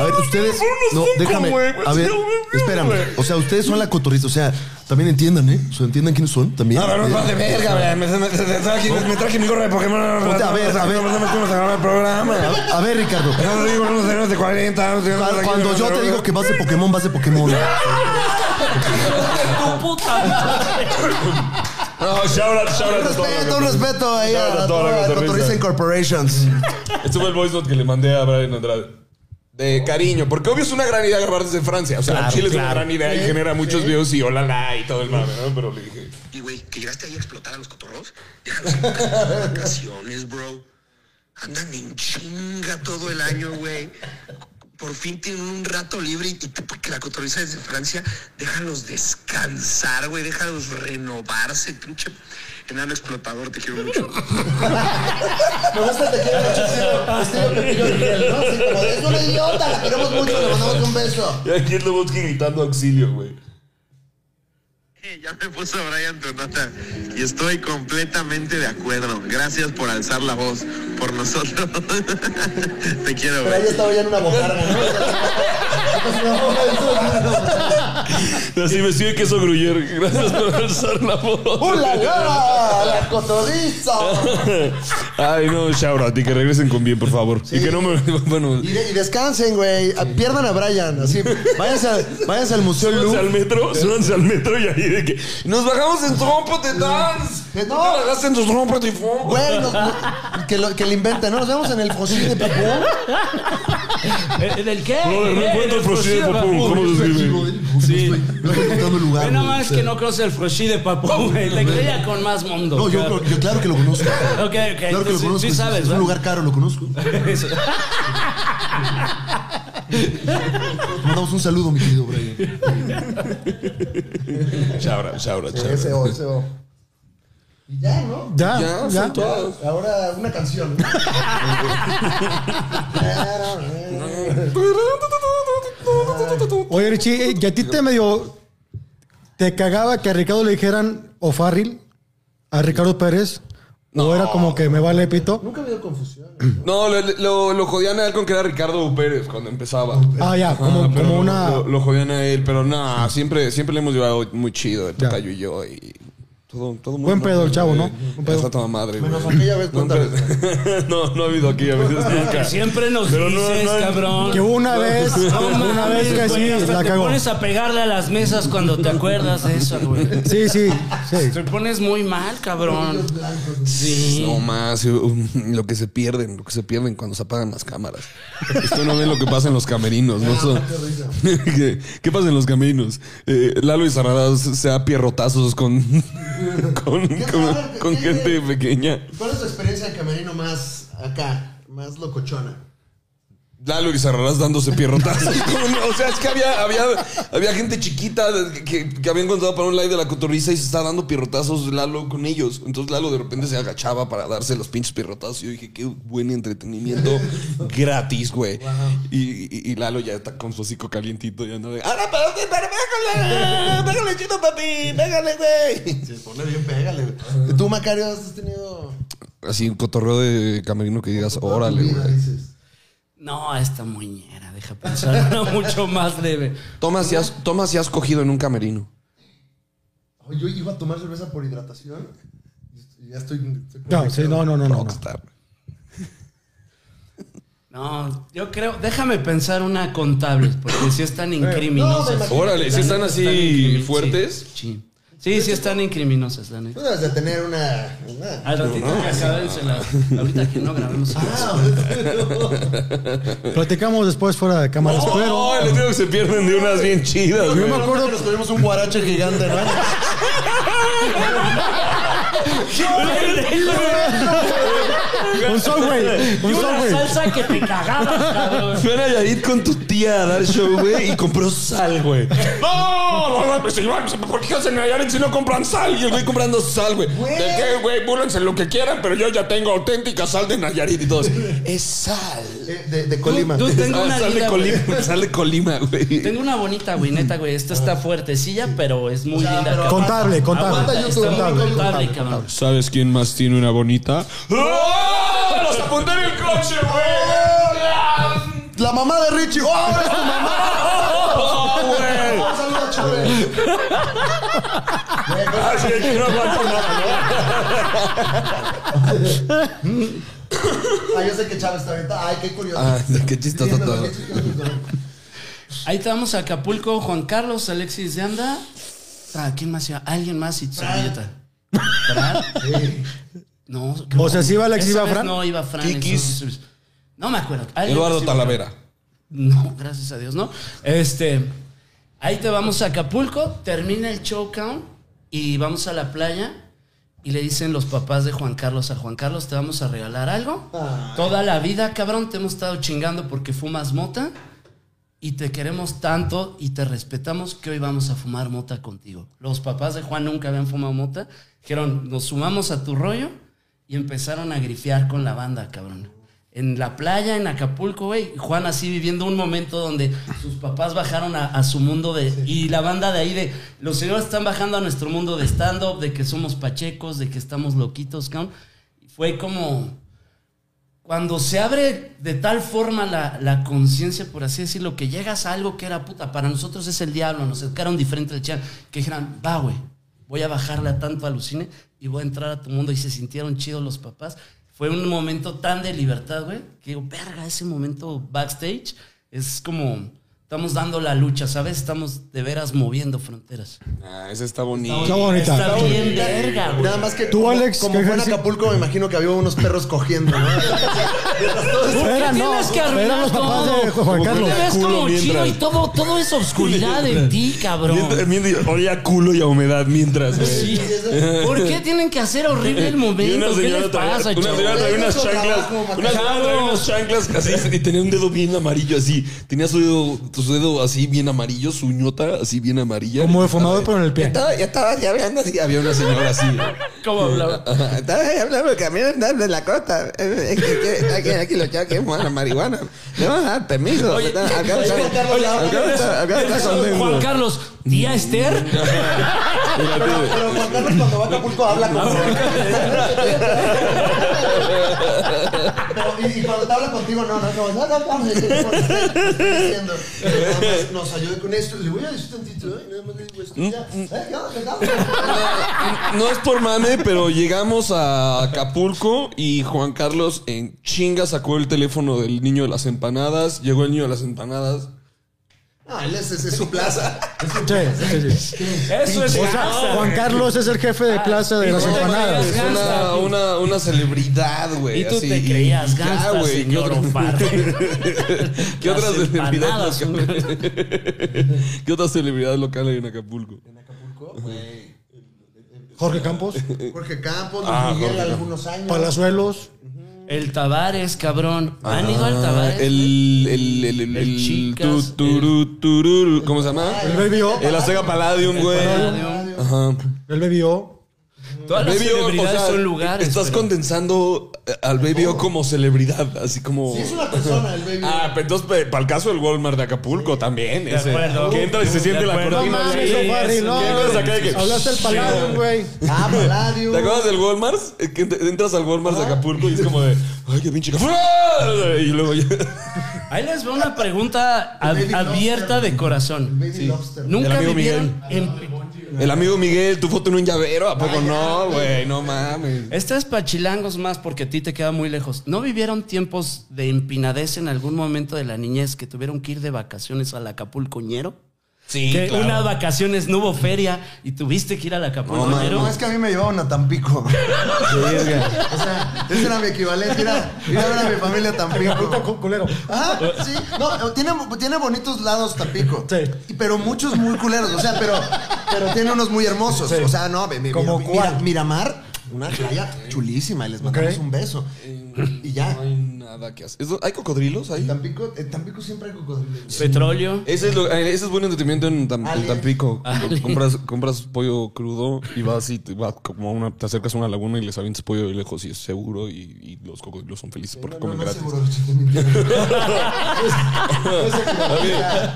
A ver, ustedes. No, déjame. A ver, espérame. O sea, ustedes son la cotorriza. O sea, también entiendan, ¿eh? O sea, entiendan quiénes son también. No, no Eh, vas de verga, me, me, traje, mi gorra de Pokémon. A ver, a ver. No el programa. A ver, Ricardo. No digo unos señores de 40 años. Cuando, yo te digo que vas de Pokémon, vas de Pokémon. Tu puta madre. No, shout out, shout out Respeto, un respeto ahí a. Cotorriza Incorporations. Este fue el voice note que le mandé a Brian Andrade. De cariño, porque obvio es una gran idea grabar desde Francia. O sea, Chile es una gran idea y genera muchos videos y hola la y todo el mame, ¿no? Pero le dije, Y güey, que llegaste ahí a explotar a los cotorros, déjalos en casa de vacaciones, bro. Andan en chinga todo el año, güey. Por fin tienen un rato libre y tú, porque la cotorriza es de Francia, déjalos descansar, güey, déjalos renovarse, pinche enano explotador, te quiero mucho. [laughs] Me gusta te quiero mucho estilo, estilo Pepillo Origel, ¿no? Así como de, es una idiota, la queremos mucho, le mandamos un beso. y aquí es Lobotsky gritando auxilio, güey. [laughs] Ya me puso Brian tu nota y estoy completamente de acuerdo. Gracias por alzar la voz por nosotros. [laughs] te quiero, Pero ahí estaba ya en una bocarga. [laughs] Así vestido de queso gruyer. Gracias por alzar la voz. ¡Hola, la! ¡La cotorriza! Ay, no, shout out. Y que regresen con bien, por favor. Y que no me. [laughs] Bueno. Y, de- y descansen, güey. Pierdan a Brian. Así. Váyanse, al- váyanse al Museo Súbanse al metro, súbanse al metro y ahí de que nos bajamos en trompo de dance. No te en tus trompos de fondo. Güey, no- no, que, lo, que le inventen, ¿no? Nos vemos en el Fossil de Papú. ¿Eh, ¿Del qué? No, de ¿Eh? Frosty de. Papú, ¿cómo se escribe? Sí. No estoy el lugar. Ve nada más que no conoce el Froshi de Papú, güey. Te creía con más mundo. No, yo, claro. yo claro que lo conozco. [laughs] Ok, ok. Claro que lo conozco. Sí, es- sabes, es un lugar caro, lo conozco. [laughs] Mandamos un saludo, mi querido Brian. Shout out, shout out, shout out. Ese O, ese O. Y ya, ¿no? Ya, Ya, ya. Ahora una canción. [laughs] Oye, Richie, ¿y a ti te medio. ¿Te cagaba que a Ricardo le dijeran o Farril a Ricardo Pérez? ¿O era como que me vale pito? Nunca ha habido confusión. No, lo, lo, lo jodían a él con que era Ricardo Pérez cuando empezaba. Ah, ya, como, Ah, pero como lo- una. Lo, lo jodían a él, pero no, siempre, siempre le hemos llevado muy chido, el tocayo y yo. Y todo, todo muy Buen pedo el chavo, ¿no? güey. Buen pedo. Está toda madre, güey. Menos aquella vez, No, [laughs] no, no ha habido aquella vez nunca. Que siempre nos Pero no, dices, no, cabrón. Que una vez, [laughs] No una vez que güey, sí, hasta la te cagó. pones a pegarle a las mesas cuando te acuerdas de eso, güey. Sí, sí, sí. Te pones muy mal, cabrón. Sí. No más, um, lo que se pierden, lo que se pierden cuando se apagan las cámaras. Esto no ven lo que pasa en los camerinos, ¿no? Son- [laughs] ¿Qué, qué pasa en los camerinos? Eh, Lalo y Sarradas se da pierrotazos con, [laughs] con, con, con gente pequeña. ¿Cuál es tu experiencia de camerino más acá? Más locochona. Lalo y Sarradas dándose pierrotazos. [laughs] O sea, es que había, había, había gente chiquita que, que había encontrado para un live de la cotorriza y se está dando pierrotazos Lalo con ellos. Entonces Lalo de repente se agachaba para darse los pinches pierrotazos. Y yo dije, qué buen entretenimiento gratis, güey. Y, y- y Lalo ya está con su hocico calientito y anda de, ¡Ahora, pero, pero, pégale! ¡Pégale, chido, papi! ¡Pégale, güey! Se pone bien, pégale. güey. ¿Tú, Macario, has tenido. Así un cotorreo de camerino que digas, órale, güey. dices? No, esta muñera, deja pensar [laughs] una mucho más leve. Toma si has, toma si has cogido en un camerino. Oh, yo iba a tomar cerveza por hidratación. Y ya estoy. estoy No, sí, no, no, no, no. no. Yo creo, déjame pensar una contable, porque si [laughs] están incriminosas. Órale, si están así fuertes. Sí, sí, sí están incriminosas, la neta. Tú debes de tener una. una- Al ratito que acabénsela. Ahorita que no grabemos. Platicamos después fuera de cámaras, pero. No, les digo que se pierden de unas bien chidas, Yo güey. me acuerdo que nos comimos un guarache gigante, ¿no? Un Subway, un Y una Subway. salsa que te cagabas, cabrón. Fue a Nayarit con tu tía a dar show, güey, y compró sal, güey. No, no, no, pues, señor, ¿por qué hacen Nayarit si no compran sal? Y el güey comprando sal, güey. ¿De qué, güey? Búrlense lo que quieran, pero yo ya tengo auténtica sal de Nayarit y todos. Es sal. Eh, De, de Colima. Tú tengo Ah, una sal de linda, güey. Colima, [laughs] sal de Colima, güey. Tengo una bonita, güey, neta, güey. Esta está fuertecilla, pero es muy linda. cabrón. Contable, contable. Aguanta, está muy Contable, contable, cabrón. ¿Sabes quién más tiene una bonita? ¡Oh! ¡Los apunté en el coche, güey! La mamá de Richie. ¡Oh, es tu mamá! ¡Oh, güey! Ah, sí, no aguanto nada, Ah, yo sé que Chávez está ahorita. Ay, qué curioso. Ah, qué chistoso todo. qué chistoso todo. Ahí estamos, Acapulco, Juan Carlos, Alexis de Anda. Ah, ¿quién más iba? Alguien más y tu servilleta. ¿Fran? No. O sea, ¿sí iba Alexis, Esa iba vez Fran? No, iba Fran. Kikis. No me acuerdo. Alguien Eduardo iba. Talavera. No, gracias a Dios, ¿no? Este, ahí te vamos a Acapulco, termina el show count y vamos a la playa y le dicen los papás de Juan Carlos a Juan Carlos, te vamos a regalar algo. Toda la vida, cabrón, te hemos estado chingando porque fumas mota y te queremos tanto y te respetamos que hoy vamos a fumar mota contigo. Los papás de Juan nunca habían fumado mota, dijeron, nos sumamos a tu rollo y empezaron a grifear con la banda, cabrón. En la playa, en Acapulco, güey. Juan así viviendo un momento donde sus papás bajaron a, a su mundo de... Y la banda de ahí de... Los señores están bajando a nuestro mundo de stand-up, de que somos pachecos, de que estamos loquitos, cabrón. Fue como... cuando se abre de tal forma la, la conciencia, por así decirlo, que llegas a algo que era puta, para nosotros es el diablo, nos educaron diferente del chan, que dijeran, va, güey, voy a bajarle a tanto al cine y voy a entrar a tu mundo y se sintieron chidos los papás. Fue un momento tan de libertad, güey, que digo, verga, ese momento backstage es como, estamos dando la lucha, ¿sabes? Estamos de veras moviendo fronteras. Ah, esa está bonita. Está bonita. Está bien verga, güey. Nada más que Tú, como, Alex, como ¿qué fue en Acapulco, me imagino que había unos perros cogiendo, ¿no? Eran, no, tienes que arruinar eran los papás de todo? Juan Carlos. te ves Culo como mientras. chido y todo, todo es obscuridad en [laughs] ti, cabrón. Mientras, mientras, olía a culo y a humedad mientras, güey. Sí. [laughs] ¿Por qué tienen que hacer horrible el momento? ¿Qué les pasa, una señora traía unas chanclas, unas chanclas así y tenía un dedo bien amarillo así. Tenía su dedo, su dedo así bien amarillo, su uñota así bien amarilla. Como de fumador, pero en el pie. Ya estaba, ya estaba así hablando así. Había una señora así. [laughs] ¿Cómo hablaba? Ajá, Estaba hablando que a mí me de la costa. Eh, Es que, que aquí, aquí los chavos que fuman la marihuana. Le van a dar permiso. Oye, Acá está-. Juan Carlos, tía Esther. Pero Juan Carlos cuando va a Acapulco habla como... [laughs] [laughs] Y, cuando te habla contigo, no, no, no, no, no, no, diciendo, nos, nos ayude con esto, le voy a decir esto, ya. No, no es por mame, pero llegamos a Acapulco y Juan Carlos en chinga sacó el teléfono del niño de las empanadas, llegó el niño de las empanadas, no, él es, es, su plaza. [laughs] Sí, sí, sí. Eso es O sea, Juan güey. Carlos es el jefe de plaza de las empanadas. Es una, una, una celebridad, güey. Y tú así. te creías Ya, gangsta, güey, ¿qué señor O'Farrell. [laughs] ¿Qué otra Las celebridad empanadas, local? [laughs] ¿Qué otra celebridad local hay en Acapulco? Jorge Campos, Jorge Campos, Luis Ah, Miguel, Jorge algunos años. Palazuelos. El Tavares, cabrón. ¿Han ido al Ah, Tavares? el, el, el, el, El el Chicas, tu- turu- tururu, ¿Cómo se llama? El Baby O. El Azteca Palladium, güey. Palladium. Ajá. El Baby O. Todas las Baby O, celebridades o sea, son lugares. Estás pero- condensando eh, al Baby O como celebridad, así como. Sí, es una persona, el baby. Ah, pero entonces para el caso del Walmart de Acapulco también. De ese, acuerdo. Que entra y se siente la cortina. No mames, eso, no. ¿qué entonces acá de que- Hablaste del Palladium, güey. Ah, Palladium. ¿Te acuerdas del Walmart? Eh, Que ent- entras al Walmart de Acapulco y es como de, ay, qué pinche. [laughs] Y luego ya. Ahí les va una pregunta ab- abierta de corazón. El Nunca vivieron en... El amigo Miguel, tu foto en un llavero, ¿a poco no, güey? No mames. Esta es para chilangos más porque a ti te queda muy lejos. ¿No vivieron tiempos de empinadez en algún momento de la niñez que tuvieron que ir de vacaciones al Acapulcoñero? Sí, que claro. unas vacaciones no hubo feria y tuviste que ir al Acapulcoñero. No, es que a mí me llevaban a Tampico. [laughs] o sea, ese era mi equivalente. Ir a, ir a ver a mi familia a Tampico. Culero. Ah, sí. No, tiene, tiene bonitos lados Tampico. Sí. Y- Pero muchos muy culeros. O sea, pero, pero tiene unos muy hermosos. O sea, no, mi- mi- ¿Como mira- cuál? Miramar, una playa chulísima. Y les mandamos un beso. Y ya. No hay nada que hacer. ¿Eso- ¿Hay cocodrilos ahí? En Tampico, en Tampico siempre hay cocodrilos. Petróleo. Ese es, lo- eh, ese es buen entretenimiento en, Tam- en Ale. Tampico. Compras, compras pollo crudo y vas y te, vas como a una, te acercas a una laguna y les avientas pollo de lejos y es seguro y, y los cocodrilos son felices porque No, no, comen no, gratis. seguro. [laughs]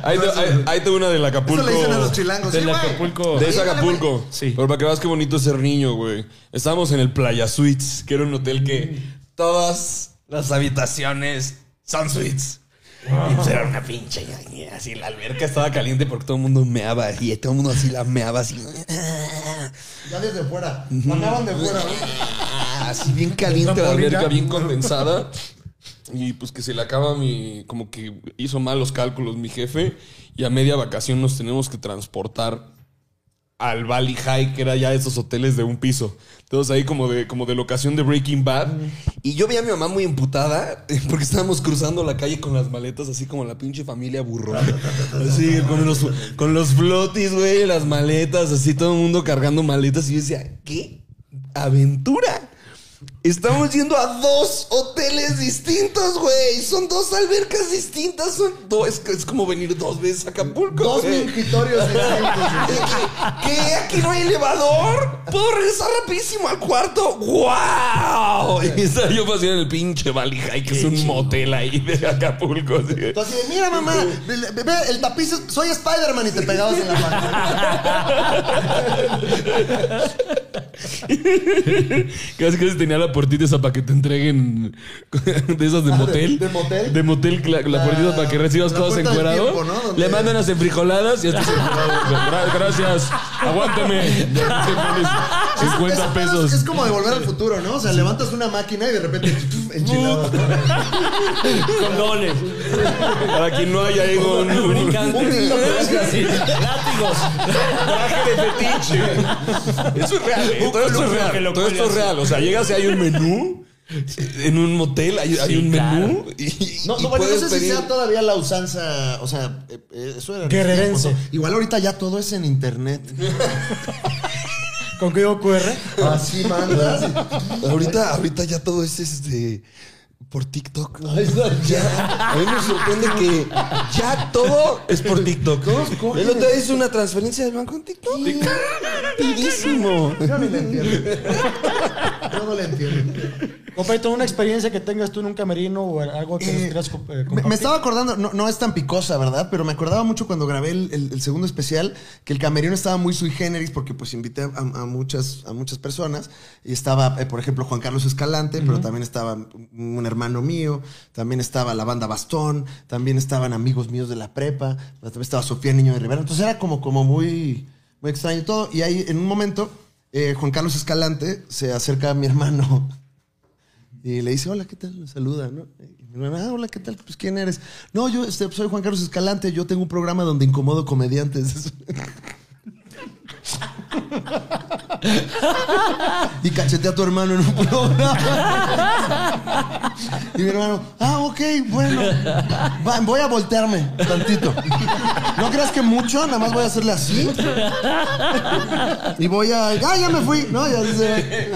Ahí te, ahí- ahí te una del Acapulco. Eso le dicen a los chilangos. Del sí, güey. Acapulco. De ese Acapulco. Sí. Pero para que veas qué bonito es ser niño, güey. Estábamos en el Playa Suites, que era un hotel que todas las habitaciones son suites. Y pues era una pinche y así la alberca estaba caliente porque todo el mundo meaba y todo el mundo así la meaba así. Ya desde fuera. Mandaban de fuera, ¿no? Ah, Así bien caliente la alberca, bien condensada. [laughs] Y pues que se le acaba mi. Como que hizo mal los cálculos mi jefe. Y a media vacación nos tenemos que transportar al Valley High, que era ya esos hoteles de un piso. Todos ahí como de, como de locación de Breaking Bad. Y yo veía a mi mamá muy emputada [laughs] porque estábamos cruzando la calle con las maletas, así como la pinche familia burrón. [laughs] Así, con los, con los flotis, güey, las maletas, así todo el mundo cargando maletas. Y yo decía, ¿qué aventura? Estamos yendo a dos hoteles distintos, güey. Son dos albercas distintas. Son dos, es, es como venir dos veces a Acapulco. Dos güey. mingitorios [laughs] distintos. ¿Qué? ¿Qué? ¿Aquí no hay elevador? ¿Puedo regresar rapidísimo al cuarto? ¡Wow! Y estaba yo paseando en el pinche Valley High, que es un motel ahí de Acapulco. así. De, mira mamá, ve, ve, el tapiz, soy Spider-Man y te pegabas en la mano. [laughs] Casi casi tenía la puertita esa para que te entreguen [laughs] de esas de motel. ¿de motel? De motel, la, la La- puertita para que recibas la cosas puerta del encuerado. tiempo, ¿no? Le mandan las enfrijoladas y estás [laughs] enfrijolado. Gra- Gracias. Aguántame. Ya [laughs] 50 Ese pedo pesos. Es, como de volver al futuro, ¿no? O sea, levantas una máquina y de repente [laughs] ¡puf! enchilado. Condones. Para quien no haya ido un, un Brincantes. Sí, Látigos. traje de fetiche. Eso es real. ¿eh? Todo esto es real. lo Todo esto es cuelgas. real. O sea, llegas y hay un menú. En un motel hay, un claro. menú. Y, No, y no, bueno, no sé si sea todavía la usanza, o sea, eh, eh, eso era. Igual ahorita ya todo es en internet. [laughs] Con código QR. Así mandas. Ahorita, ahorita ya todo es este por TikTok. Ya, a mí me sorprende que ya todo es por TikTok. El otro día hice una transferencia del banco en TikTok. Rapidísimo. Yo no le entiendo. Yo no le entiendo. Compadrito, una experiencia que tengas tú en un camerino o algo que nos Eh, quieras eh, me, compartir. me estaba acordando, no, no es tan picosa, ¿verdad? Pero me acordaba mucho cuando grabé el, el- el segundo especial que el camerino estaba muy sui generis porque pues invité a, a muchas, a muchas personas. Y estaba, eh, por ejemplo, Juan Carlos Escalante, pero también estaba un hermano mío, también estaba la banda Bastón, también estaban amigos míos de la prepa, también estaba Sofía Niño de Rivera. Entonces era como, como muy, muy extraño todo. Y ahí en un momento, eh, Juan Carlos Escalante se acerca a mi hermano. Y le dice, hola, ¿qué tal? Me saluda, ¿no? Y mi hermana, ah, hola, ¿qué tal? Pues, ¿quién eres? No, yo este, soy Juan Carlos Escalante, yo tengo un programa donde incomodo comediantes. [laughs] y cachetea a tu hermano en un programa. [laughs] y mi hermano, ah, ok, bueno. Voy a voltearme tantito. No creas que mucho, nada más voy a hacerle así. y voy a. ¡Ah, ya me fui! No, ya se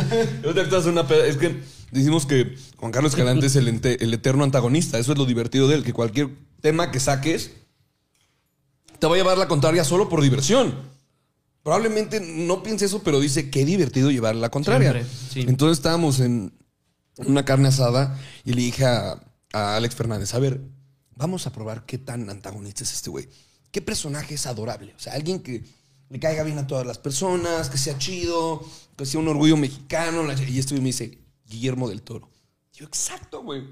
Es que decimos que Juan Carlos Escalante es el, ente- el eterno antagonista. Eso es lo divertido de él, que cualquier tema que saques te va a llevar la contraria solo por diversión. Probablemente no piense eso, pero dice qué divertido llevar la contraria. Siempre, sí. Entonces estábamos en una carne asada y le dije a, a Alex Fernández, a ver, vamos a probar qué tan antagonista es este güey. ¿Qué personaje es adorable? O sea, alguien que le caiga bien a todas las personas, que sea chido, que sea un orgullo mexicano. Y este güey me dice, Guillermo del Toro. Yo, exacto, güey.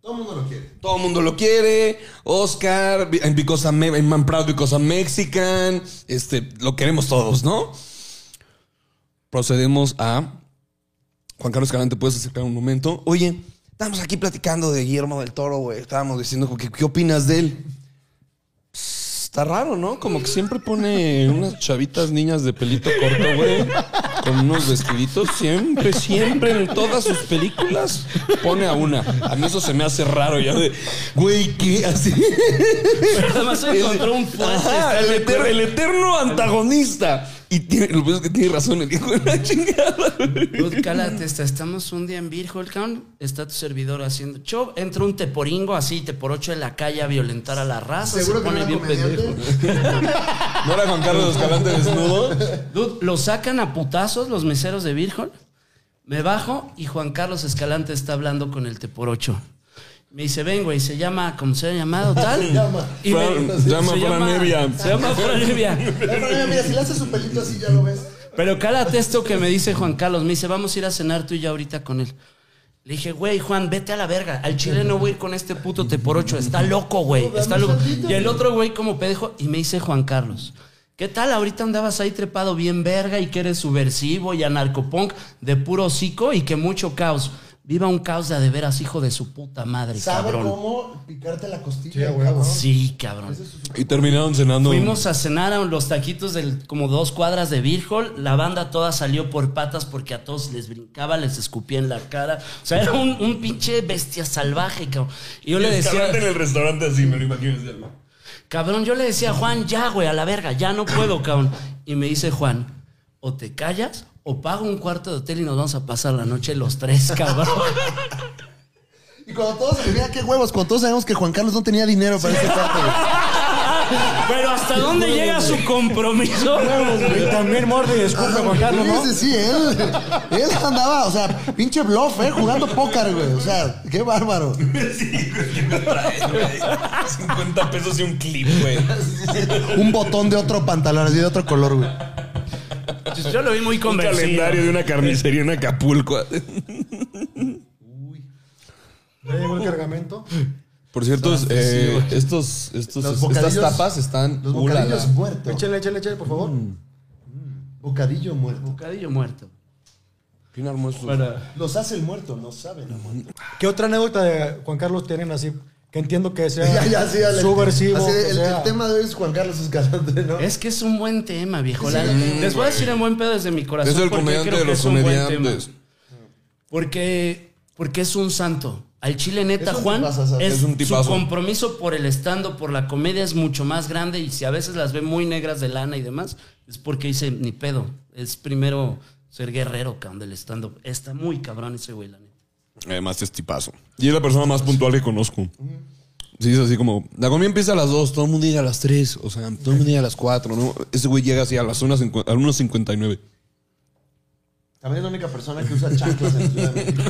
Todo el mundo lo quiere. Todo el mundo lo quiere. Oscar, because I'm, I'm proud because I'm Mexican. Este, lo queremos todos, ¿no? Procedemos a. Juan Carlos Calante, ¿puedes acercar un momento? Oye, estamos aquí platicando de Guillermo del Toro, güey. Estábamos diciendo, ¿qué, qué opinas de él? Pss, Está raro, ¿no? Como que siempre pone unas chavitas niñas de pelito corto, güey. Con unos vestiditos. Siempre, siempre en todas sus películas pone a una. A mí eso se me hace raro ya de, güey, ¿qué? Así. Pero además encontró un fuerte. Ajá, el, eterno, el eterno antagonista. Y tiene, lo peor es que tiene razón el hijo de la chingada. Dude, cálate, esta, estamos un día en Virgol, cabrón. Está tu servidor haciendo show. Entra un teporingo así, te por ocho en la calle a violentar a la raza. ¿Seguro se que no pone era bien comediante? pendejo. [laughs] ¿No era Juan Carlos Escalante desnudo? Dude, lo sacan a putazos los meseros de Virgol. Me bajo y Juan Carlos Escalante está hablando con el teporocho. Me dice, ven, güey, se llama, como se ha llamado, tal. [laughs] Y me- Fran- se llama Fran Evia. [laughs] Se llama. Mira, si le haces su pelito así, ya lo ves. Pero cálate esto que me dice Juan Carlos. Me dice, vamos a ir a cenar tú y yo ahorita con él. Le dije, güey, Juan, vete a la verga. Al chile no voy a ir con este puto te por ocho. Está loco, güey. Está loco. Y el otro güey como pedejo. Y me dice Juan Carlos. ¿Qué tal? Ahorita andabas ahí trepado bien verga y que eres subversivo y anarcopunk de puro hocico y que mucho caos. Viva un caos de a de veras, hijo de su puta madre, ¿Sabe cabrón. cómo picarte la costilla? Sí, a huevo. Sí, cabrón. Y terminaron cenando. Fuimos a cenar a los taquitos del como dos cuadras de Virgol. La banda toda salió por patas porque a todos les brincaba, les escupía en la cara. O sea, era un, un pinche bestia salvaje, cabrón. Y yo le decía, en el restaurante así, me lo imagino. cabrón, yo le decía, Juan, ya, güey, a la verga, ya no puedo, cabrón. Y me dice Juan, o te callas o pago un cuarto de hotel y nos vamos a pasar la noche los tres, [laughs] cabrón. Y cuando todos, mira qué huevos, cuando todos sabemos que Juan Carlos no tenía dinero para ese cuarto. güey. Pero hasta dónde llega su compromiso. Y también morde y escupe Juan Carlos, ¿no? Sí, sí, sí, él, él andaba, o sea, pinche bluff, ¿eh? Jugando póker, güey. O sea, qué bárbaro. [laughs] Sí, güey, ¿qué me traes, güey? 50 pesos y un clip, güey. Un botón de otro pantalón, así de otro color, güey. Yo lo vi muy Un convencido. calendario de una carnicería en Acapulco. Ya llegó el cargamento. Por cierto, eh, estos, estos, estas tapas están. Los bocadillos muertos. Échale, échale, échale, por favor. Bocadillo muerto. Bocadillo muerto. ¿Quién armó estos? Los hace el muerto, no saben. ¿Qué otra anécdota de Juan Carlos tienen así? Que entiendo que sea [laughs] Ya, ya, sí, dale. subversivo. Así, el, sea- el tema de hoy es Juan Carlos Escalante, ¿no? Es que es un buen tema, viejo. La- Les voy a decir en buen pedo desde mi corazón. Es el porque comediante creo de que los es un buen comediantes. tema. Porque, porque es un santo. Al chile neta, Es un Juan, tipazo, es, es un su compromiso por el estando, por la comedia es mucho más grande y si a veces las ve muy negras de lana y demás, es porque dice, ni pedo, es primero ser guerrero, cabrón, del estando. Está muy cabrón ese güey, la. Además es tipazo. Y es la persona más puntual que conozco. Sí, es así como, la comida empieza a las 2, todo el mundo llega a las 3, o sea, todo el mundo llega a las 4, ¿no? Ese güey llega así a las 1.59. A las 1.59. También es la única persona que usa chanclas en Ciudad de México.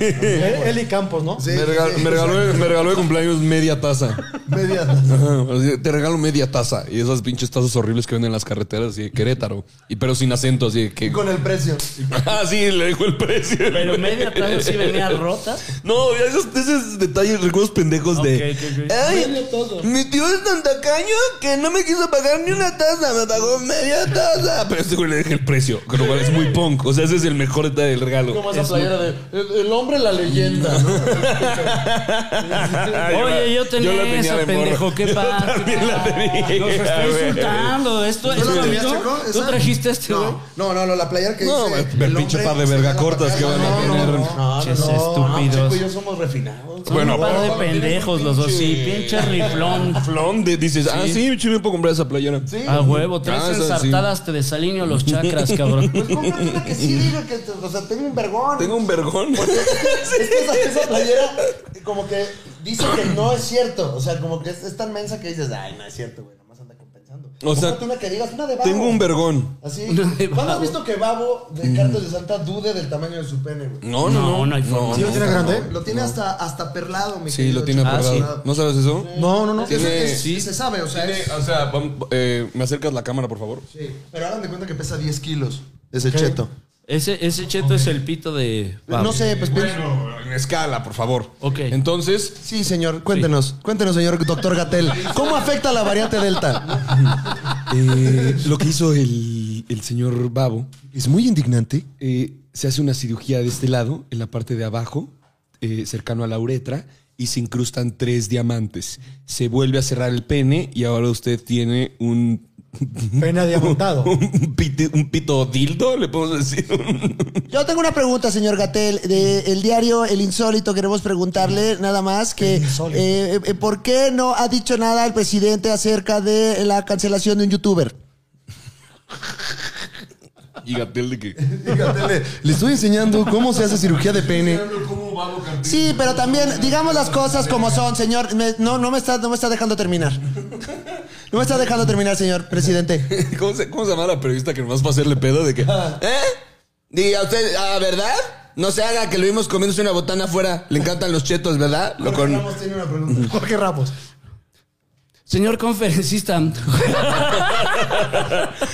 Él, él y Campos, ¿no? Sí, me, regaló, me, regaló, me regaló de cumpleaños media taza. Media. Ajá, así, te regalo media taza. Y esas pinches tazas horribles que venden en las carreteras así de Querétaro. Y pero sin acento, así de que. Con el precio. [laughs] Ah, sí, le dijo el precio. Pero media tarde sí [laughs] venía rota. No, esos, esos detalles, recuerdos pendejos de. Ok, ok, ok. Ay, mi tío es tan tacaño que no me quiso pagar ni una taza, me pagó media taza. Pero este güey le dejé el precio, lo cual es muy punk. O sea, ese es el mejor detalle del regalo. Como esa playera de el, el hombre la leyenda, ¿no? [laughs] Oye, yo tenía, la tenía esa, de morro. pendejo, qué [laughs] pasa. También la tenía. Nos está [laughs] insultando. Esto ¿Tú es la tenías, ¿Tú, Checo? ¿Tú ¿Esa? trajiste este, güey? No, no, no, no, la playera que No, dice. el pinche hombre par de verga señala cortas que van a No, tener. No, no, Pinches no, no, estúpidos. Checo y yo somos refinados. Son Bueno, un par de pendejos los dos. Sí, pinche riflón. Flon, de- dices, ah, sí, sí, me puedo comprar esa playera. Sí. A huevo, tres Ah, esa sí. ensartadas te desalineo los chakras, cabrón. Pues cómprate una que sí [laughs] diga que, o sea, tengo un vergón. Tengo un vergón. [laughs] Es que esa, esa playera, como que dice que no es cierto. O sea, como que es, es tan mensa que dices, ay, no es cierto, güey, nomás anda compensando. O sea, Cómprate una que digas, una de babo. Tengo un vergón. Así. Una de ¿Cuándo has babo. visto que babo de Cartel de Santa dude del tamaño de su pene, güey? No, no, no. No, no hay forma. ¿Sí lo tiene grande? Lo tiene hasta, hasta perlado, mi Sí, querido lo tiene. Ah, apagado. ¿No sabes eso? No, no, no. Eso Tiene- es- sí. Se sabe, o sea, Tiene- es- o sea, vam- eh, ¿me acercas la cámara, por favor? Sí, pero hagan de cuenta que pesa 10 kilos. Ese cheto. Ese, ese cheto es el pito de. No sé, pues pienso- en escala, por favor. Ok. Entonces, Sí, señor, cuéntenos. Cuéntenos, señor doctor Gatel. ¿Cómo afecta la variante Delta? [laughs] eh, lo que hizo el, el señor Babo Es muy indignante. eh, se hace una cirugía de este lado, en la parte de abajo, eh, cercano a la uretra, y se incrustan tres diamantes. Se vuelve a cerrar el pene y ahora usted tiene un. Pena diamantado. [laughs] Un pito, un pito dildo, le podemos decir. [laughs] Yo tengo una pregunta, señor Gatel. De el diario El Insólito queremos preguntarle nada más que eh, eh, ¿por qué no ha dicho nada el presidente acerca de la cancelación de un youtuber? y Gatel de que. [laughs] le, le estoy enseñando cómo se hace cirugía de pene. Sí, pero también digamos las cosas como son, señor. Me- no, no me está, no me está dejando terminar. No me está dejando terminar, señor presidente. [laughs] ¿Cómo se, ¿Cómo se llama la periodista que nomás va a hacerle pedo de que. ¿Eh? Diga usted, ¿ah, verdad? No se haga que lo vimos comiéndose una botana afuera. Le encantan los chetos, ¿verdad? Lo con... tiene una pregunta. Jorge Ramos. Señor conferencista.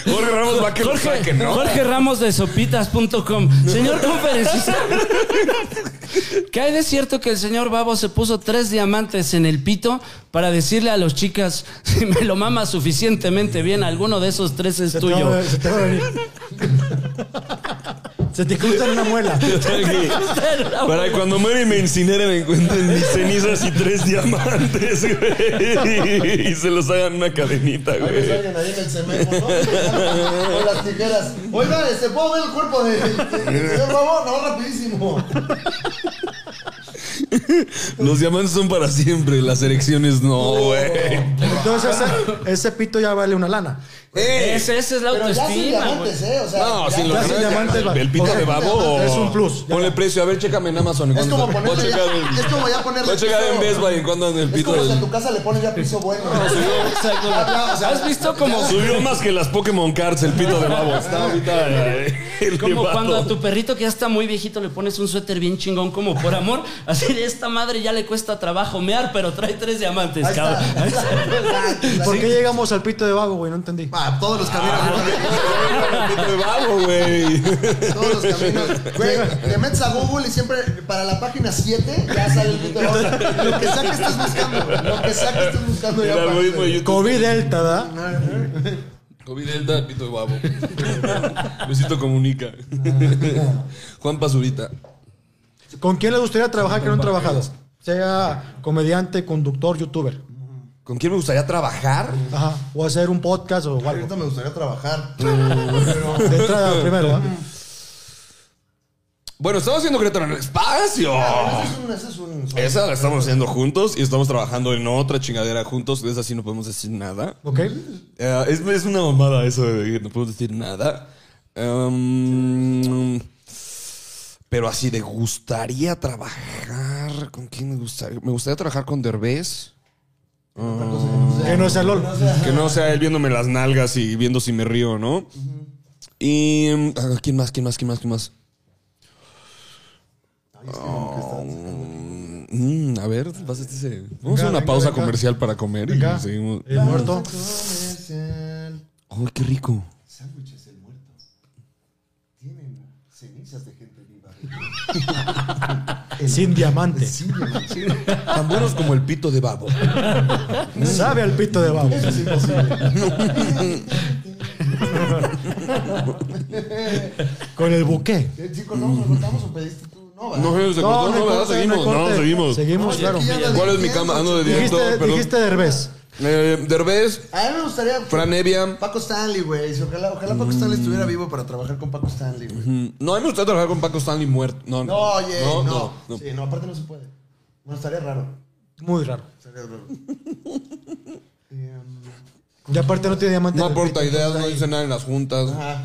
Jorge Ramos va a que lo Jorge, saquen, ¿no? Jorge Ramos de sopitas.com. Señor conferencista. ¿Qué hay de cierto que el señor Babo se puso tres diamantes en el pito para decirle a los chicas si me lo mama suficientemente bien, alguno de esos tres es Se te, va tuyo? a, se te va a venir. Se te cruza en una muela. [laughs] Para cuando muera y me incinere me encuentren mis cenizas y tres diamantes, güey. [laughs] Y se los hagan una cadenita, güey. Salgan ahí en el cemento, ¿no? [laughs] Con las tijeras. Oiga, ¿se puede ver el cuerpo de, de- señor? No, rapidísimo. Los diamantes son para siempre, las erecciones no, güey. Entonces ese, ese pito ya vale una lana. Ese, esa es la Pero ya sin autoestima, diamantes, ¿eh? O sea, No, ya- sin los ya sin diamantes. El pito de babo o... es un plus, ya. Ponle precio, a ver, chécame en Amazon. Es como ponerle ya, en- es como ya ponerle Voy a checar en Best Buy en cuando en el Es pito como si a tu casa le pones ya piso bueno. [laughs] Exacto. Ya, o sea, ¿Has visto como, Subió [laughs] más que las Pokémon Cards el pito de babo. Está ahorita [laughs] eh, como elevado. cuando a tu perrito que ya está muy viejito le pones un suéter bien chingón como por amor? Así de esta madre ya le cuesta trabajo mear, pero trae tres diamantes, cabrón. ¿Por qué llegamos al pito de vago, güey? No entendí. Ah, todos los caminos. vago, güey. todos los caminos. Güey, te metes a Google y siempre para la página 7 ya sale el pito de vago. Lo que sea que estés buscando. Lo que sea que estés buscando ya aparece. COVID Delta, ¿da? COVID Delta, pito de babo. Luisito comunica. Juan Pazurita. ¿Con quién le gustaría trabajar que no han trabajado? Sea comediante, conductor, youtuber. ¿Con quién me gustaría trabajar? Ajá. O hacer un podcast o algo. Ahorita me gustaría trabajar. [laughs] De entrada primero, ¿ah? Bueno, estamos haciendo Querétaro en el espacio. Ese es un- ese es un- Esa la estamos haciendo juntos y estamos trabajando en otra chingadera juntos. De esa sí no podemos decir nada. ¿Ok? Eh, es, es una mamada eso de que no podemos decir nada. Em, pero así de gustaría trabajar. ¿Con quién me gustaría? Me gustaría trabajar con Derbez. Que no sea LOL. Que no sea él viéndome las nalgas y viendo si me río, ¿no? Y. ah, ¿Quién más? ¿Quién más? ¿Quién más? ¿Quién más? Oh, mm, a ver, vas a decir- Vamos a Venga, hacer una venga, pausa venga. comercial para comer Venga. y seguimos. El muerto. Comercial. ¡Ay, qué rico! Sándwiches el muerto. Tienen cenizas de gente viva. [laughs] Sin diamante. Tan buenos como el pito de babo. Sabe al pito de vago. Con el buque. ¿Sí cortamos o cortamos o pediste tú? No. No, se cortó, no, Seguimos, no, seguimos. Seguimos, claro. ¿Cuál es mi cama? Ando de director, Dijiste, perdón. dijiste Derbez. Eh, Derbez, A mí me gustaría. Fran Evia. Paco Stanley, güey. Ojalá, ojalá Paco Stanley estuviera vivo para trabajar con Paco Stanley, güey. Mm, No, a mí me gustaría trabajar con Paco Stanley muerto. No, No, oye, no, no, no. Sí, no, aparte no se puede. Bueno, estaría raro. Muy raro. Estaría raro. Y, um, Y aparte no tiene diamante. No en el aporta pito. ideas, no dice nada en las juntas. Ajá.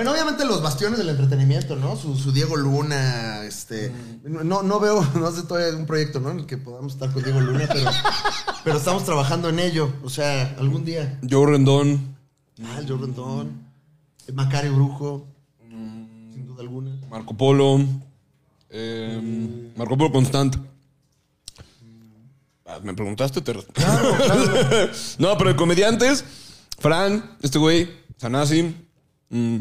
Bueno, obviamente los bastiones del entretenimiento, ¿no? Su, su Diego Luna, este... No, no veo, [laughs] no sé todavía un proyecto, ¿no? En el que podamos estar con Diego Luna, pero, [laughs] pero estamos trabajando en ello. O sea, algún día. Joe Rendón, Ah, el Joe Rondón, el Macario Brujo, sin duda alguna. Marco Polo, eh, Marco Polo Constant. Ah, Me preguntaste, te respondo. [laughs] no, pero de comediantes, Fran, este güey, Sanasi, mm,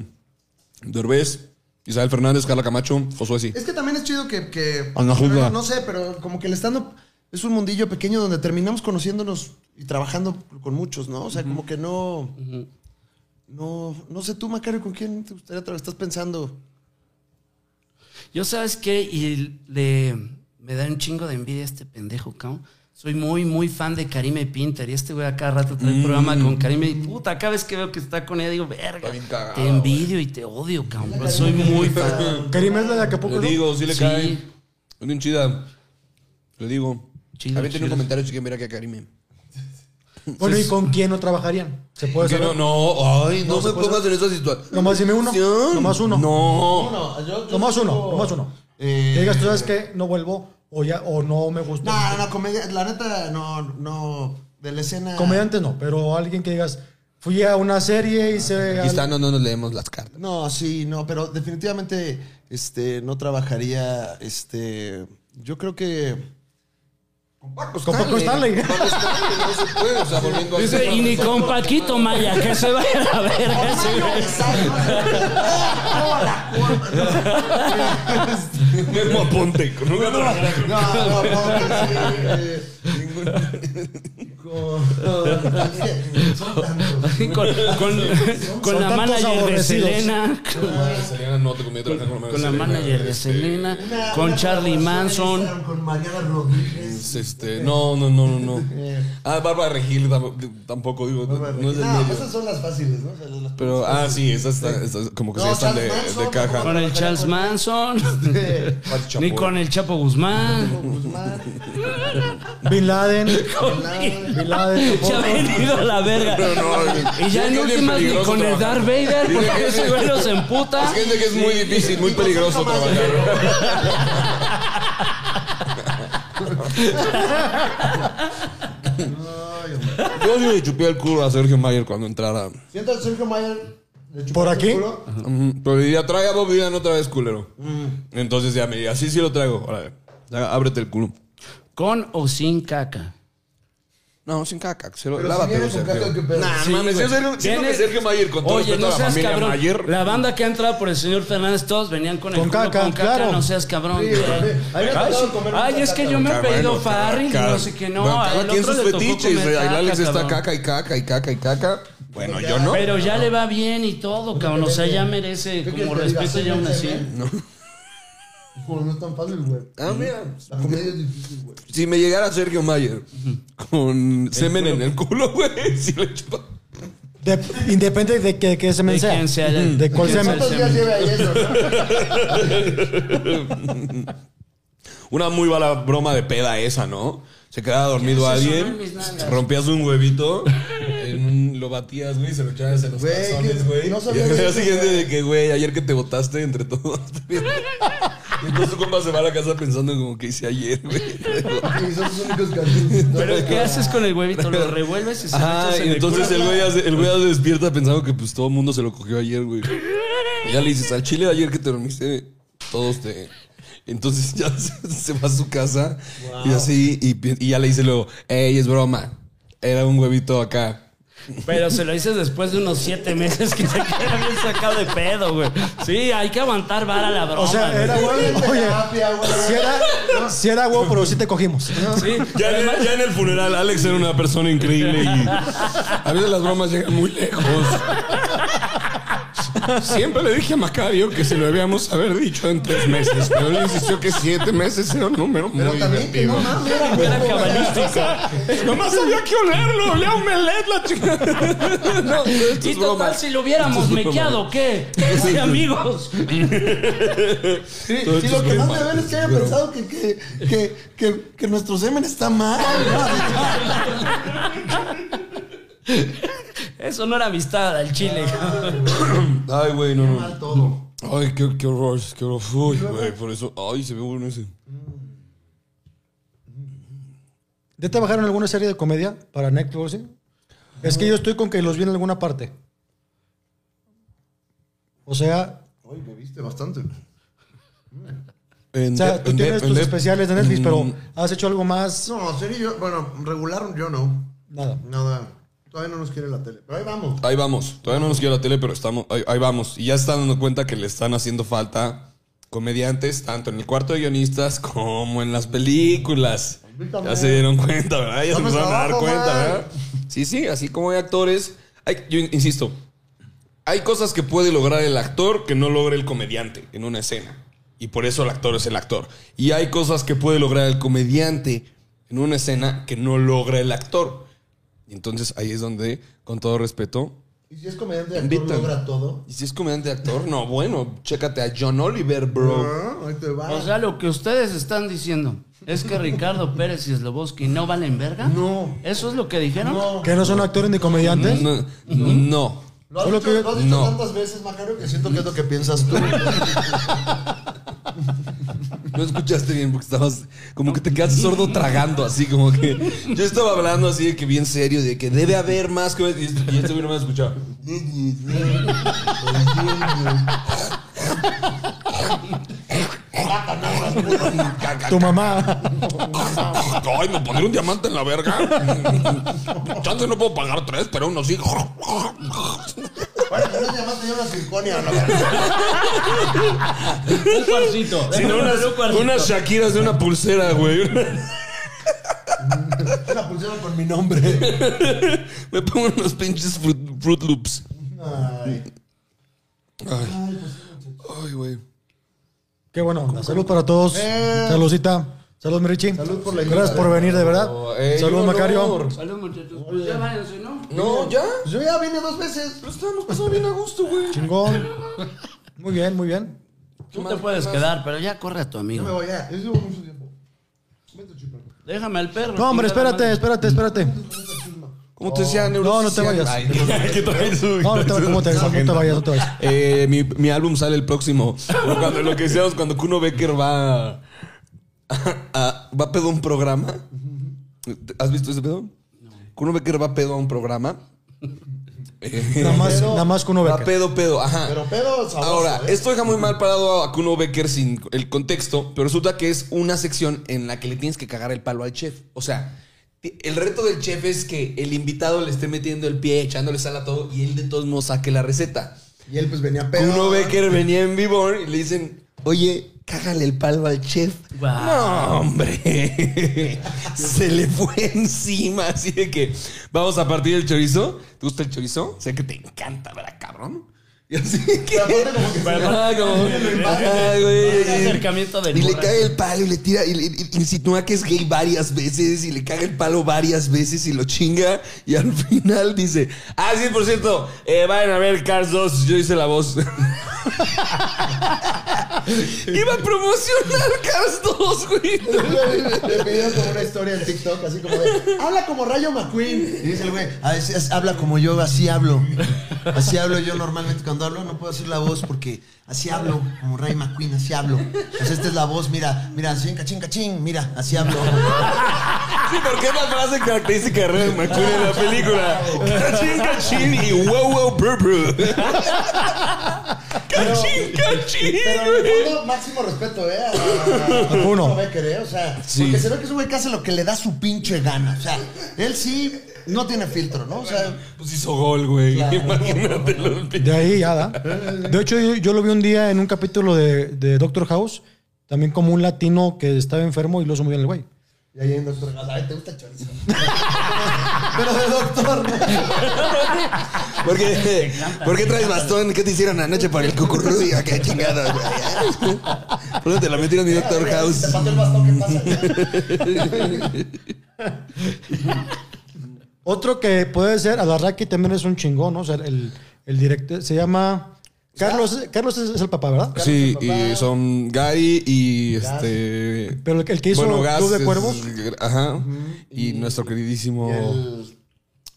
Derbez, Isabel Fernández, Carla Camacho, Josué sí. Es que también es chido que... que Ana no, no sé, pero como que el stand-up es un mundillo pequeño donde terminamos conociéndonos y trabajando con muchos, ¿no? O sea, como que no... No, no sé tú, Macario, ¿con quién te gustaría trabajar? ¿Estás pensando? Yo, ¿sabes qué? Y le, me da un chingo de envidia a este pendejo, cabrón. Soy muy, muy fan de Karime Pinter. Y este güey a cada rato trae un programa con Karime. Y puta, cada vez que veo que está con ella, digo, verga. bien cagado, Te envidio y te odio, cabrón. Soy muy fan. [laughs] Karim es la de Acapulco. Le digo, sí le Sí. cae. Es bien chida. Le digo. Chido, Había tenido un chido. comentario, chiquen, mira que a Karime. Bueno, ¿y con quién no trabajarían? ¿Se puede saber? no, no, ay, no, No se pongas en esa situación. Nomás dime uno. Nomás uno. No. Nomás uno, nomás uno. Eh, Que digas, tú sabes que no vuelvo o ya o no me gusta. No, no, no, comedia, la neta, no, no, de la escena. Comediante no, pero alguien que digas, fui a una serie y se. Aquí está, no, no nos leemos las cartas. No, sí, no, pero definitivamente, este, no trabajaría, este, yo creo que. Con Paco Con Paco Stanley. Paco Stanley, no se puede, o sea, volviendo a Dice, y ni con Paquito Maya, que se vaya a güey. [laughs] [laughs] Memo Aponte. No, no, no, eh, tantos. Con, con, la manager de. Selena. Selena con la manager de Selena. Una- Con Charlie Manson. Con Mariana Rodríguez. Este, no, no, no, no, no. Ah, Bárbara Regil tam- tampoco, digo, no, no es del medio. esas son las fáciles, Pero, ah, sí, esas están, esas como que sí están de, Charles Manson, de caja. Con el Charles Manson. [laughs] Ni con el Chapo Guzmán. Guzmán. Bin Laden. [laughs] Con- Bin Laden. Se ha tampoco. venido a la verga. Y ya en últimas ni con el. Darth Vader, porque que- ese güey los emputa. Es gente que es muy difícil, muy peligroso trabajar. [laughs] Yo sí le chupé el culo a Sergio Mayer cuando entrara. Siento Sergio Mayer. ¿Por el aquí? culo. Ujú, Pero diría, trae a Bob Dylan otra vez, culero. Entonces ya me diría, sí, sí lo traigo. Órale, ábrete el culo. Con o sin caca. No, sin caca. Se lo, si Sergio. caca, ¿qué pedo? Nah, Sí, mames, güey. yo Sergio- siento que Viene- Sergio Mayer, con todo Oye, respeto no a la seas familia cabrón. Mayer. La banda que ha entrado por el señor Fernández, todos venían con el Con culo caca, con caca, claro. no seas cabrón. Sí, güey. también. A mí me ha Ay, tocado sí. comer Ay, mucha es que caca, yo me he pedido farri, cada- no sé qué, no. Bueno, al cada quien otro sus le tocó fetiches. comer Alex está cabrón. caca y caca y caca y caca. Bueno, yo no. Pero ya le va bien y todo, cabrón. O sea, ya merece ¿Qué como respeto ya aún ¿Soy así. un [laughs] No, no es tan fácil, güey. Ah, mira. La comedia es difícil, güey. Si me llegara Sergio Mayer con semen en el culo, güey, [laughs] si le chupa. De- independiente de que, que se me De sea. quién sea De cuál sea. sea ¿Cuántos días lleva ahí eso? [laughs] Una muy mala broma de peda esa, ¿no? Se quedaba dormido ¿Qué es eso, alguien? Mis nalgas. rompías un huevito, en un- lo batías, güey, y se lo echabas en los Güey, calzones, güey. no y sabía al de día eso, siguiente güey. de que, güey, ayer que te botaste entre todos. [laughs] y entonces tu compa se va a la casa pensando como que hice ayer, güey. Y son los únicos calzones. Pero ¿qué haces con el huevito? ¿Lo revuelves y se Ajá, en y entonces el güey, el güey se despierta pensando que pues todo el mundo se lo cogió ayer, güey. Y ya le dices, al chile de ayer que te dormiste, todos te... Entonces ya [laughs] se, se va a su casa y así, y, pi- y ya le dice luego, ey, es broma. Era un huevito acá. Pero se lo dices después de unos siete meses que [laughs] se queda bien sacado de pedo, güey. Sí, hay que aguantar vara la broma. O sea, güey. era huevo. Oye, güey. si era, si era huevo, pero sí te cogimos. Sí, Ya en, el, ya en el funeral, Alex era una persona increíble y a veces las bromas llegan muy lejos. [laughs] Siempre le dije a Macario que se lo debíamos haber dicho en tres meses, pero él insistió que siete meses era un número Pero muy también divertido. no mames, era cabalística. Nomás había que olerlo, olía a omelet la chica. [laughs] No, Y es broma. total, si lo hubiéramos mequeado, ¿qué? Sí, amigos. Sí, lo que más me ven es que haya pensado que, que, que, que, que nuestro semen está mal. [laughs] Eso no era amistad al chile. Ay, [coughs] güey, no, no. Mal todo. Ay, qué, qué horror, qué horror. Uy, güey, por eso. Ay, se ve bueno ese. ¿Ya te bajaron alguna serie de comedia para Netflix? sí? Es que yo estoy con que los vi en alguna parte. O sea, Ay, me viste bastante. En o sea tú en tienes tus en especiales de Netflix, pero Mm, has hecho algo más. No, serio, yo, bueno, regular yo no. Nada. Nada. Todavía no nos quiere la tele. Pero ahí vamos. Ahí vamos. Todavía no nos quiere la tele, pero estamos, ahí, ahí vamos. Y ya se están dando cuenta que le están haciendo falta comediantes, tanto en el cuarto de guionistas como en las películas. Ya se dieron cuenta, ¿verdad? Ya se empezaron a dar cuenta, man. ¿verdad? Sí, sí, así como hay actores. Hay, yo insisto, hay cosas que puede lograr el actor que no logre el comediante en una escena. Y por eso el actor es el actor. Y hay cosas que puede lograr el comediante en una escena que no logra el actor. Entonces ahí es donde, con todo respeto, Y si es comediante de actor, logra todo. y si es comediante actor, no, bueno, chécate a John Oliver, bro. Ah, ahí te va. O sea, lo que ustedes están diciendo es que Ricardo Pérez y Sloboski no valen verga. No. ¿Eso es lo que dijeron? no. Que no son actores ni comediantes. No, no. Lo has dicho, que- lo has dicho no. tantas veces, Macario, que siento que es lo que piensas tú. [laughs] No escuchaste bien porque estabas como que te quedaste sordo tragando, así como que yo estaba hablando así de que bien serio, de que debe haber más que y este, y este güey no me escuchaba. Tu mamá. Ay, me pondré un diamante en la verga. Chance no puedo pagar tres, pero uno sí. Bueno, no llamaste ya una circonia, ¿no? Un cuarcito. [laughs] Sino unas, unas Shakiras de una pulsera, güey. Una pulsera con mi nombre. Me pongo unos pinches fruit, fruit loops. Ay. Ay, ay, güey. Qué bueno. onda. Salud para todos. Eh. Saludcita. Salud, Mirichi. Salud por la Gracias por venir, de verdad. Ey, Salud, Macario. Salud, muchachos. Pues ya váyanse, ¿no? No, ya. Yo ya vine dos veces. Pero estábamos pasando bien a gusto, güey. Chingón. Muy bien, muy bien. Tú te puedes quedar, pero ya corre a tu Yo me amigo. voy ya. Eso llevo mucho tiempo. Vente, chipero. Déjame al perro. No, hombre, espérate, espérate, espérate. ¿Cómo te decía, No, no te vayas. No, no te, ¿cómo te, no te vayas, no te vayas. [laughs] Eh, mi, mi álbum sale el próximo. Cuando, lo que decíamos cuando Kuno Becker va a, a- va a pedo un programa. ¿Has visto ese pedo? Kuno Becker va pedo a un programa. [laughs] Eh, Nada más, nada más que uno ve. va pedo, pedo, ajá. Pero pedo sabroso, Ahora, ¿eh? esto deja muy mal parado a Kuno Becker sin el contexto, pero resulta que es una sección en la que le tienes que cagar el palo al chef. O sea, El reto del chef es que el invitado le esté metiendo el pie, echándole sal a todo y él de todos modos saque la receta. Y él pues venía pedo. Uno Becker venía en vivo y le dicen, oye, cágale el palo al chef. Guau. No, hombre. [laughs] Se le fue encima, así de que vamos a partir el chorizo. ¿Te gusta el chorizo? Sé que te encanta, ¿verdad, cabrón? Y así que... [laughs] Ah, acercamiento de Y le cae el palo y le tira, y, le- y- insinúa que es gay varias veces, y le caga el palo varias veces y lo chinga. Y al final dice: Ah, sí, por cierto, eh, vayan a ver Cars 2, yo hice la voz. [laughs] Iba a promocionar Cars 2, güey. [laughs] Le pidieron como una historia en TikTok, así como de, habla como Rayo McQueen. Y dice el güey, a veces habla como yo, así hablo. Así hablo yo normalmente cuando hablo, no puedo hacer la voz porque así hablo, como Rayo McQueen, así hablo. Pues esta es la voz, mira, mira, así, cachín, cachín, mira, así hablo. Sí, porque es la frase característica de Red McQueen en la película. Cachín, cachín y wow, wow, brr, brr. Cachín, cachín, Pero en güey. el fondo, máximo respeto, ¿eh? A, a Uno. Becker, ¿eh? O sea, Sí. porque se ve que es un güey que hace lo que le da su pinche gana. O sea, él sí no tiene filtro, ¿no? O sea, Pues hizo gol, güey. De ahí ya da. De hecho, yo, yo lo vi un día en un capítulo de, de Doctor House, también como un latino que estaba enfermo y lo hizo muy bien el güey. Y ahí en Doctor House, ay, te gusta el chorizo. [laughs] Pero de doctor. [laughs] ¿Por qué, ¿Por qué traes bastón? ¿Qué te hicieron anoche [laughs] por el cucurruy? ¿A qué chingados, güey? ¿Por qué te la metieron en mi Doctor House? Te pasó el bastón, ¿qué pasa? Otro que puede ser, Alarraqui también es un chingón, ¿no? O sea, el, el director se llama. Carlos, Carlos es, es el papá, ¿verdad? Sí, y son Gary y este. Pero el, el que hizo Gas Club de es- Cuervos, Ajá. Y nuestro queridísimo. El-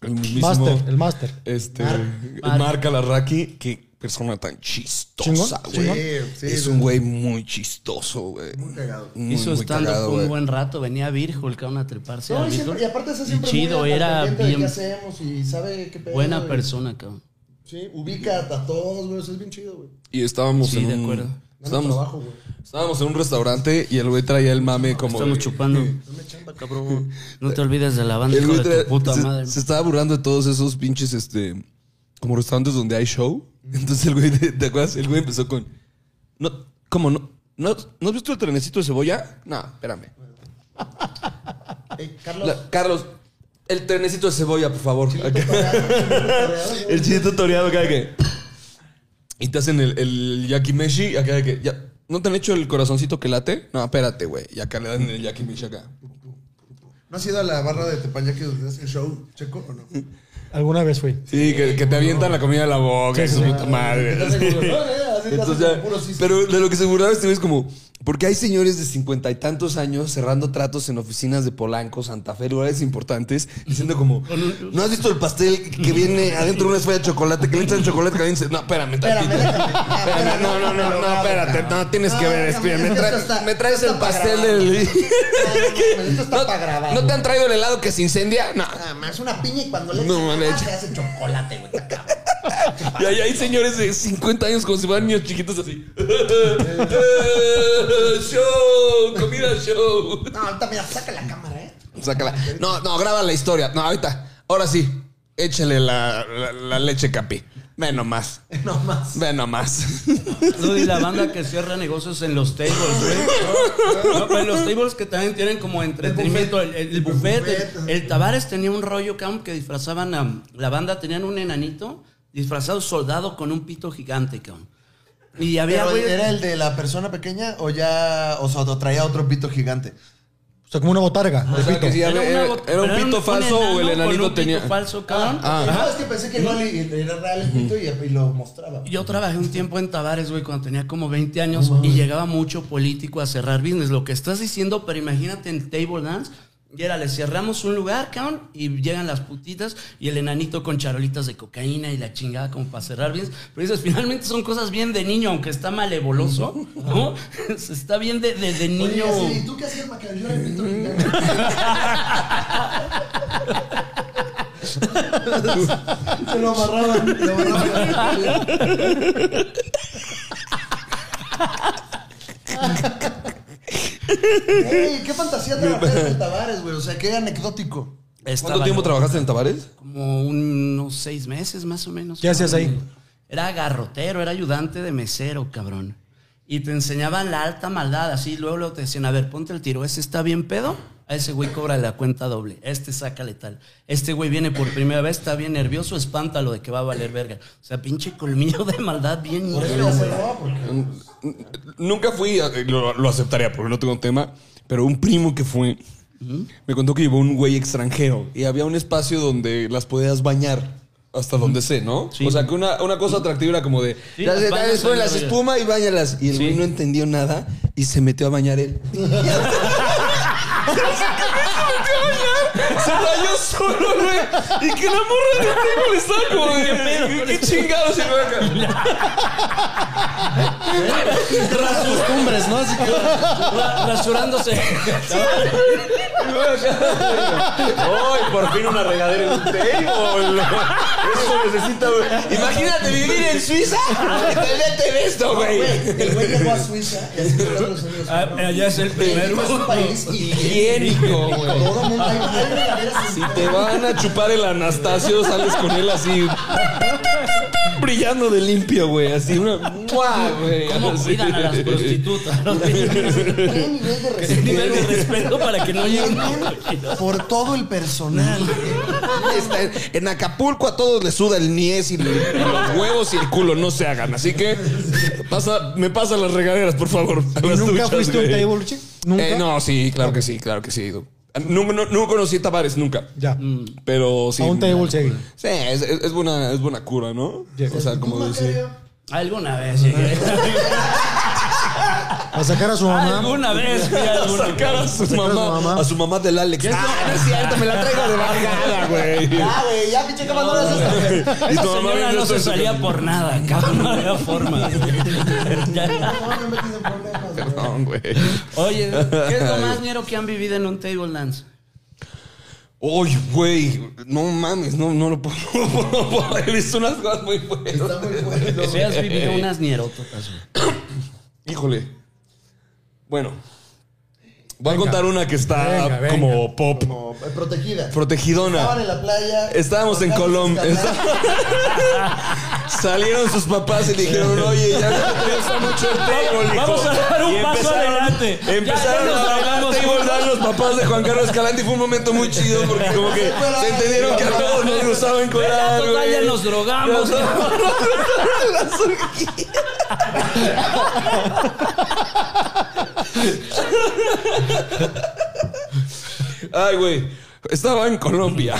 El. Master, el Master. Este. Mark. Marca Larraqui. Qué persona tan chistosa, güey. Sí, sí, es un güey muy chistoso, güey. Muy cagado. Muy, Hizo muy stand cagado, un buen rato, venía Virgil, que a treparse No, a y, siempre- y aparte está Y siempre chido, muy al era de bien qué hacemos y sabe qué pedo. buena y- persona, cabrón. Sí, ubica a todos, güey. Eso es bien chido, güey. Y estábamos Sí, en de un. acuerdo. Estábamos, trabajo, güey. estábamos en un restaurante y el güey traía el mame como. Estamos de- chupando. [laughs] Chamba, [laughs] cabrón. No te olvides de la banda, El güey de traía- tu puta se, madre. se estaba burlando de todos esos pinches, este. Como restaurantes donde hay show. Entonces el güey, ¿te, te acuerdas? El güey empezó con. No, ¿Cómo no? ¿No, ¿no has visto el trenecito de cebolla? No, espérame. [laughs] Carlos. La- Carlos, el trenecito de cebolla, por favor. El El chilito toreado acá de que. Y te hacen el, el yakimeshi acá de que. Ya, ¿No te han hecho el corazoncito que late? No, espérate, güey. Y acá le dan el yakimeshi acá. ¿No has ido a la barra de Teppanyaki donde hacen show, Checo, o no? Alguna vez fui. Sí, que, que te avientan la comida a la boca y su puta madre. Entonces ya- pero de lo que se burlaba este güey es como, porque hay señores de cincuenta y tantos años cerrando tratos en oficinas de Polanco, Santa Fe, lugares importantes, diciendo como, [laughs] ¿no has visto el pastel que viene adentro de una esfera de chocolate, que le echan chocolate caliente? No, espérame tantito. Espérame, no, no, no, no, espérate, no, tienes que ver, espérame, me, traes- el pastel del... [laughs] [laughs] ¿No te han traído el helado que se incendia? No. Ah, más una piña y cuando le echan se hace chocolate, güey. Y ahí hay señores de 50 años como si fueran niños chiquitos así. show, comida show. No, ahorita mira, saca la cámara, ¿eh? Sácala. No, no, graba la historia. No, ahorita. Ahora sí. Échale la, la- la leche capi. Ve nomás. No más. Ve nomás. No, y la banda que cierra negocios en los tables, güey. No, pero en los tables que también tienen como entretenimiento, el, el- el buffet. El, el Tavares tenía un rollo, que disfrazaban a la banda, tenían un enanito disfrazado soldado con un pito gigante, cabrón. Y había, Pero, güey. ¿Era el de la persona pequeña o ya, o sea, o traía otro pito gigante? O sea, como una botarga. O sea, que Era, era, una bot- era un pito falso o el enanito un tenía. pito falso, cabrón. Ah. No, es que pensé que era real el pito y, y lo mostraba. Yo trabajé un tiempo en Tavares, güey, cuando tenía como 20 años y llegaba mucho político a cerrar business. Lo que estás diciendo, pero imagínate en table dance. Y era, le cerramos un lugar, cabrón, y llegan las putitas y el enanito con charolitas de cocaína y la chingada como para cerrar business. Pero dices, finalmente son cosas bien de niño, aunque está malevoloso, ¿no? [laughs] está bien de, de, de niño. Oye, así, ¿y tú qué hacías? Yo el pito gigante. [laughs] Se lo amarraban. Lo amarraban. Ey, qué fantasía trabajar en Tavares, güey. O sea, qué anecdótico. Estaba ¿Cuánto tiempo trabajaste en Tabares? Como unos seis meses más o menos. ¿Qué hacías ahí? Era garrotero, era ayudante de mesero, cabrón. Y te enseñaban la alta maldad, así. Luego, luego te decían, a ver, ponte el tiro. ¿Ese está bien pedo? A ese güey cobra la cuenta doble. Este sácale tal. Este güey viene por primera vez, está bien nervioso, espántalo de que va a valer verga. O sea, pinche colmillo de maldad bien ñero, güey. Nunca fui, eh, lo, lo aceptaría porque no tengo tema, pero un primo que fue me contó que llevó un güey extranjero y había un espacio donde las podías bañar. Hasta donde sé, ¿no? Sí. O sea, que una, una cosa atractiva era como de. Sí, "Dale, las las espuma y bañalas. Y el Sí. güey no entendió nada y se metió a bañar él. [laughs] ハハハハ! [laughs] Se rayó solo, güey. Y que la morra de table estaba como de. ¿Qué, chingados? Y luego acá. Costumbres, ¿no? Así que. Ra- Rasurándose. ¡Ay, por fin una regadera en un table! Eso necesita. Imagínate vivir en Suiza. y Te meten esto, güey. El güey llegó a Suiza y así fue a Estados Unidos. Ah, Allá es el primer Es un país Higiénico, güey. Todo Si te van a chupar el Anastasio, sales con él así. Brillando de limpio, güey. Así una. ¡Mua, güey! ¿Cómo Así. cuidan a las prostitutas? No tienen ¿Qué nivel de respeto? nivel de respeto para que no lleguen. Por todo el personal. [laughs] Está en- En Acapulco a todos les suda el niés y, los huevos y el culo no se hagan. Así que pasa, me pasan las regaderas, por favor. ¿Y nunca duchas, fuiste a un table. Eh, no, sí, claro que sí, claro que sí. Nunca, no, nunca conocí Tavares, nunca. Ya. Pero sí. A un table, sí. Sí, es, es- es buena, es buena cura, ¿no? Ya. O sea, como decir. Alguna vez llegué. [laughs] A sacar a su mamá. Alguna vez fui [laughs] a alguna Sacar a su Sacar a su mamá, mamá. a su mamá del Alex. Ah, no es cierto, me la traigo de bajada, güey. Ya, güey, ya, pinche cabrón, no esto. [laughs] Y tu mamá señora no se salía por nada, cabrón. No había forma. Ya. Güey. Oye, ¿qué es lo más ñero que han vivido en un table dance? Uy, güey, no mames, no, no lo puedo. [laughs] No lo puedo. He visto unas cosas muy buenas. Está muy bueno. Si has vivido unas. [coughs] Híjole. Bueno, voy a contar una que está Venga, venga. como pop, Como eh, protegida. Estaban protegidona. en la playa. Estábamos en Colombia. [laughs] Salieron sus papás y dijeron, oye, ya no te gusta mucho el table, hijo". Vamos a dar un Y paso empezaron- adelante. Ya- Empezaron ya nos a table dance los papás de Juan Carlos Escalante y fue un momento muy chido porque como que se entendieron que a todos nos gustaba encuadrar, Ya, ya güey. nos drogamos. [laughs] Las. Ay, güey. Estaba en Colombia.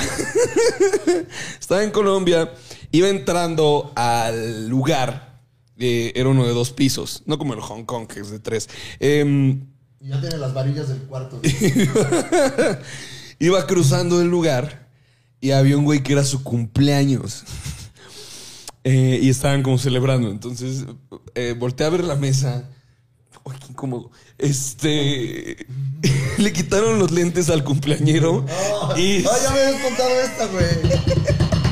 Estaba en Colombia. Iba entrando al lugar. eh, era uno de dos pisos. No como el Hong Kong, que es de tres. Y ya tiene las varillas del cuarto. [laughs] iba cruzando el lugar y había un güey que era su cumpleaños. Eh, y estaban como celebrando. Entonces, eh, volteé a ver la mesa. Uy, qué incómodo. Este. [laughs] le quitaron los lentes al cumpleañero. y, Ay, ya me habías contado esta, güey.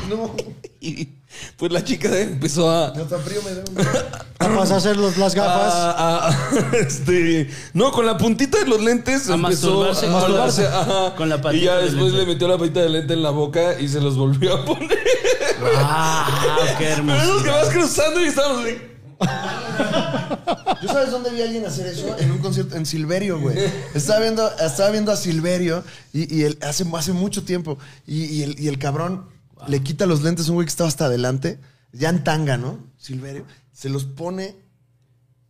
No, [laughs] y, pues la chica empezó a. hasta frío me un- Vas [coughs] a hacer los- las gafas. a- a- [laughs] este, no, con la puntita de los lentes A empezó masturbarse a con la- masturbarse, ajá. con la y patita ya de después le metió la patita de lente en la boca y se los volvió a poner. Ah, qué Pero hermoso. esos que vas cruzando y estamos así. ¿Yo sabes dónde vi a alguien hacer eso? En un concierto en Silverio, güey. Estaba viendo, estaba viendo a Silverio y, y él hace, hace mucho tiempo. Y, y el, y el cabrón le quita los lentes a un güey que estaba hasta adelante, ya en tanga, ¿no? Silverio. Se los pone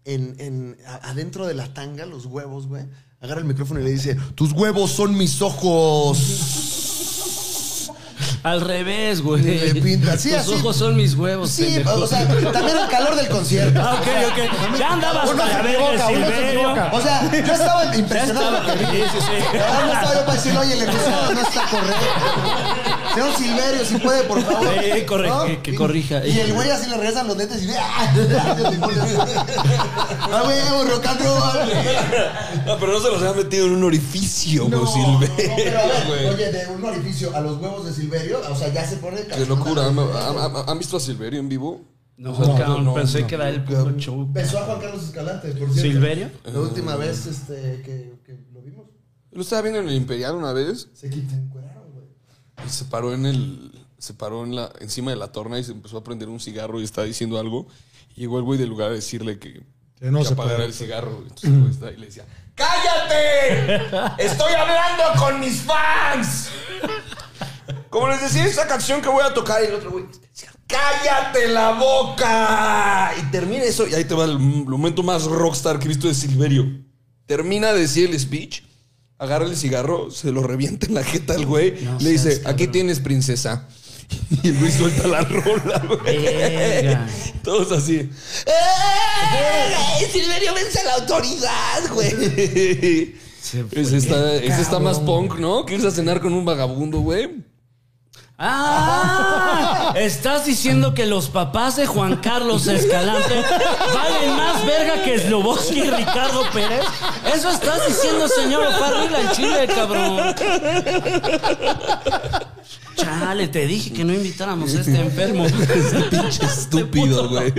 en, en- a- adentro de la tanga, los huevos, güey. Agarra el micrófono y le dice: Tus huevos son mis ojos. Al revés, güey. Y le pinta. Sí, Tus así. ojos son mis huevos. Sí, pendejo. o sea, también el calor del concierto. Ah, ok, ok. Ya andabas Uno para se ver equivoca, el uno se Silverio. equivoca. O sea, yo estaba Ya impresionado. Sí, sí, sí. [laughs] Ahora no estaba yo para decirle, oye, el episodio no está correcto. Señor Silverio, si puede, por favor. Sí, corre- que- que Y- corrija. Y el güey así le regresan los lentes y ve. [laughs] [laughs] ¡Ah, güey, and roll! No, pero no se los había metido en un orificio, No, güey, no, Silverio, pero a ver, güey. oye, de un orificio a los huevos de Silverio, o sea, ya se pone. Qué locura. ¿Han, han- han visto a Silverio en vivo? No, No, cabrón, no, pensé no. que era el puto show. Besó a Juan Carlos Escalante, por cierto. ¿Silverio? La última vez este, que, que Yo lo estaba viendo en el Imperial una vez Se encueraron, güey. Y se paró en el. Se paró en la, encima de la torna y se empezó a prender un cigarro y estaba diciendo algo. Y llegó el güey del lugar a decirle que, Que no que se apagara el cigarro. Entonces el güey estaba ahí y le decía: ¡Cállate! ¡Estoy hablando con mis fans! Como les decía, esa canción que voy a tocar y el otro güey ¡Cállate la boca! Y termina eso, y ahí te va el momento más rockstar que he visto de Silverio. Termina de decir el speech, agarra el cigarro, se lo revienta en la jeta al güey, No le dice, aquí tienes princesa. [laughs] Y el güey suelta la rola, güey. [laughs] Todos así. ¡Eh! Silverio vence a la autoridad, güey. [laughs] Ese está, ese está más punk, ¿no? Que irse a cenar con un vagabundo, güey. Ah, estás diciendo que los papás de Juan Carlos Escalante valen más verga que Sloboski y Ricardo Pérez. Eso estás diciendo, señor Farril al chile, cabrón. Chale, te dije que no invitáramos a este enfermo. [laughs] Pinche [laughs] estúpido, güey.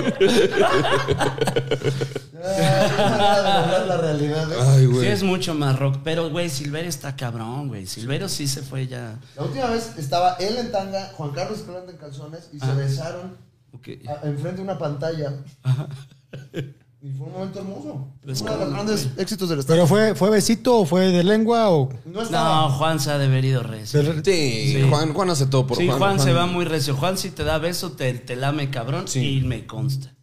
la [laughs] realidad, güey. Ay, Sí, es mucho más rock. Pero, güey, Silverio está cabrón, güey. Silverio sí se fue ya. La última vez estaba él en tanga, Juan Carlos Escalante en calzones y se besaron Ok. a- enfrente de una pantalla. Y fue un momento hermoso. Pues, Uno de los ¿cómo, grandes éxitos del estado. ¿Pero fue, fue besito o fue de lengua o...? No estaba. No, Juan se ha de haber ido recio. Sí, Sí. Juan, Juan hace todo por Sí, Juan. Juan, se va muy recio. Juan, si te da beso, te, te lame cabrón Sí. y me consta.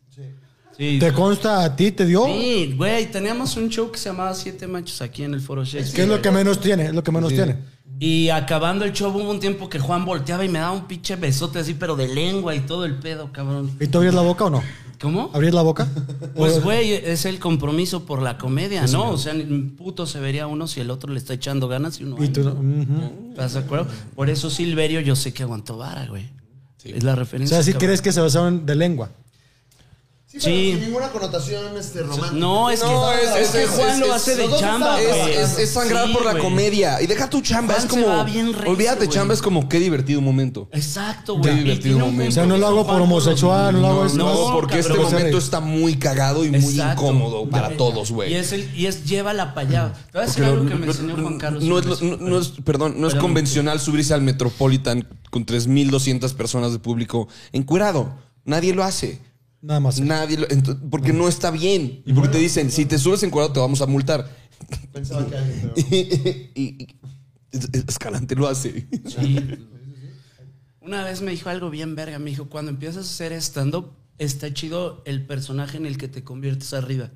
Sí. ¿Te consta a ti? ¿Te dio? Sí, güey, teníamos un show que se llamaba Siete Machos aquí en el Foro Shakespeare. ¿Qué es lo que menos tiene? Es lo que menos tiene. Y acabando el show hubo un tiempo que Juan volteaba y me daba un pinche besote así, pero de lengua y todo el pedo, cabrón. ¿Y tú abrías la boca o no? ¿Cómo? ¿Abrías la boca? Pues, O- güey, es el compromiso por la comedia, ¿no? O sea, ni puto se vería uno si el otro le está echando ganas y uno... Y tú no. no. Ujú. ¿Estás de acuerdo? Por eso Silverio yo sé que aguantó vara, güey. Es la O referencia. sea, si cabrón. crees que se besaron de lengua. Sí, pero Sí. sin ninguna connotación este, romántica. No, es que, No, es- es, que es- Juan es- lo es- hace de chamba. Es, es sangrar Sí, por la güey. comedia. Y deja tu chamba. Juan es como. bien olvídate, güey. chamba es como qué divertido momento. Exacto, Qué güey. Y divertido momento. O sea, no lo hago por homosexual, no lo hago No. No, no, porque este momento está muy cagado y muy Exacto. incómodo para Y- todos, Y güey. es, el, y es llévala para allá. Te voy a decir algo no- que me no- enseñó Juan Carlos. No es, perdón, no es convencional subirse al Metropolitan con 3.200 personas de público encuerado. Nadie lo hace. Nada más. Nadie lo- porque no está bien. Y porque te dicen, si te subes encuadrado te vamos a multar. Pensaba que alguien, [laughs] pero... y, y- y- es- es- Escalante lo hace. [laughs] Sí. Una vez me dijo algo bien verga. Me dijo, cuando empiezas a hacer stand-up, está chido el personaje en el que te conviertes arriba.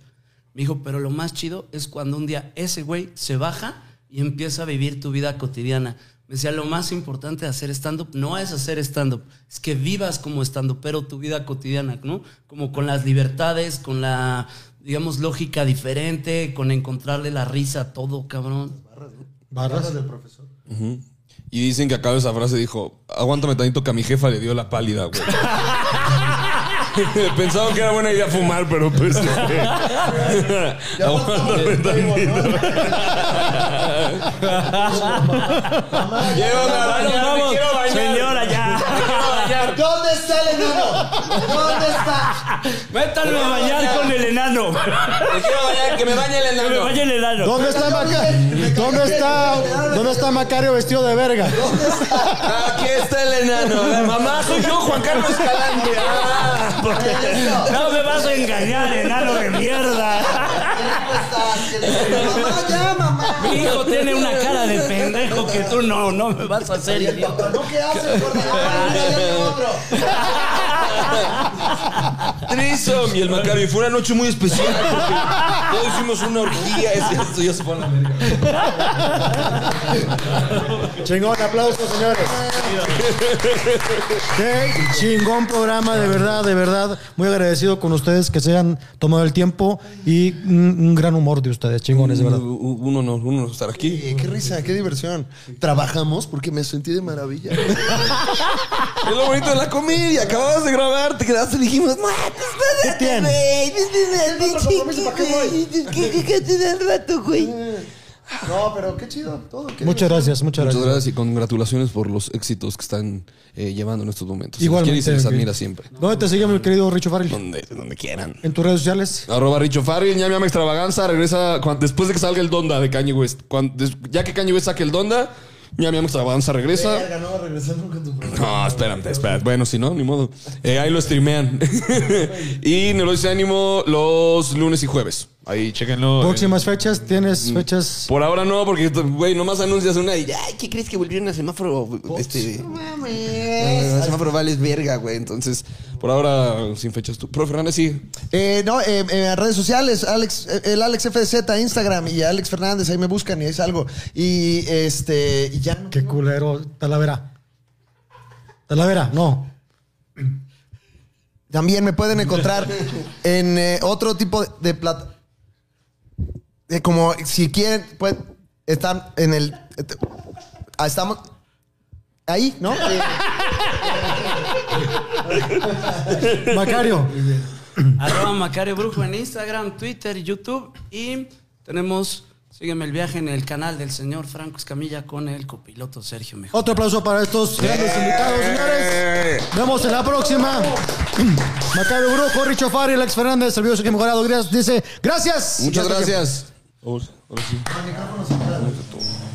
Me dijo, pero lo más chido es cuando un día ese güey se baja y empieza a vivir tu vida cotidiana. Me decía, lo más importante de hacer stand-up no es hacer stand-up, es que vivas como stand-up, pero tu vida cotidiana, ¿no? Como con las libertades, con la, digamos, lógica diferente, con encontrarle la risa a todo, cabrón. Barras. del profesor. Y dicen que acaba esa frase dijo, aguántame tantito que a mi jefa le dio la pálida, güey. [laughs] [laughs] Pensaban que era buena idea fumar, pero pues... [laughs] Ya aguántame tantito. [laughs] Llévame a bañar, me Vamos, quiero bañar. señora, ya. ¿Dónde está el enano? ¿Dónde está? Métanme a bañar con el enano. Me quiero bañar, que me bañe el Que me enano. vaya el enano. ¿Dónde está, Maca- ¿Dónde está, ¿Dónde está Macario vestido de verga? Aquí está el enano. La mamá soy yo, Juan Carlos Escalante. Ah, No me vas a engañar, enano de mierda. Mamá, ya, mamá. Mi hijo tiene una cara de pendejo que tú no, no me vas a hacer idiota. ¿No qué haces, gorda? Ah, ya tengo otro. [laughs] Trisom y el Macario. Y fue una noche muy especial porque todos hicimos una orgía. Es esto, ya se la verga. Chingón, aplausos, señores. Qué chingón programa, de verdad, de verdad. Muy agradecido con ustedes que se hayan tomado el tiempo y un, un gran humor de ustedes, chingones, de verdad. Un honor, un honor estar aquí. Qué risa, qué diversión. Trabajamos porque me sentí de maravilla. Es lo bonito de la comedia. Acababas de grabar, te quedaste y dijimos, no, ¿Qué tiene? ¿para qué voy? ¿Qué te da el rato, güey? No, pero qué chido todo. qué Muchas gracias, muchas Muchas gracias. gracias y congratulaciones por los éxitos que están eh, llevando en estos momentos. Y se les admira siempre. ¿Dónde te sigue mi querido Richo Farrell? Donde, donde quieran. En tus redes sociales. Arroba Richo Farrell, ama extravaganza, regresa después de que salga el Donda de Kanye West. Ya que Kanye West saque el Donda, mi ama extravaganza regresa. Verga, no va a regresar nunca en tu programa. No, espérate, espérate. Bueno, si no, ni modo. Eh, ahí lo streamean. [laughs] y Neurosis Ánimo los lunes y jueves. Ahí, chéquenlo. Próximas fechas, ¿tienes Mm. fechas? Por ahora no, porque, güey, nomás anuncias una y, ay, ¿qué crees que volvieron a semáforo? Este, el semáforo vales verga, güey. Entonces, por ahora, sin fechas. ¿Tú, Pro Fernández, sí. Eh, no, eh, eh, redes sociales, Alex, eh, el Alex FZ, Instagram y Alex Fernández, ahí me buscan y es algo. Y este, y ya. Qué culero. Talavera. Talavera, no. También me pueden encontrar [laughs] en eh, otro tipo de, de plata. Como si quieren, pues están en el. ah, estamos. Ahí, ¿no? Macario. Arroba Macario Brujo en Instagram, Twitter, YouTube. Y tenemos, sígueme el viaje en el canal del señor Franco Escamilla con el copiloto Sergio Mejor. Otro aplauso para estos grandes invitados, señores. Nos vemos en la próxima. Macario Brujo, Richo Farrell, Alex Fernández, el video que mejorado. Gracias. Dice, gracias. Muchas Ya está. gracias. Ahora, ahora sí.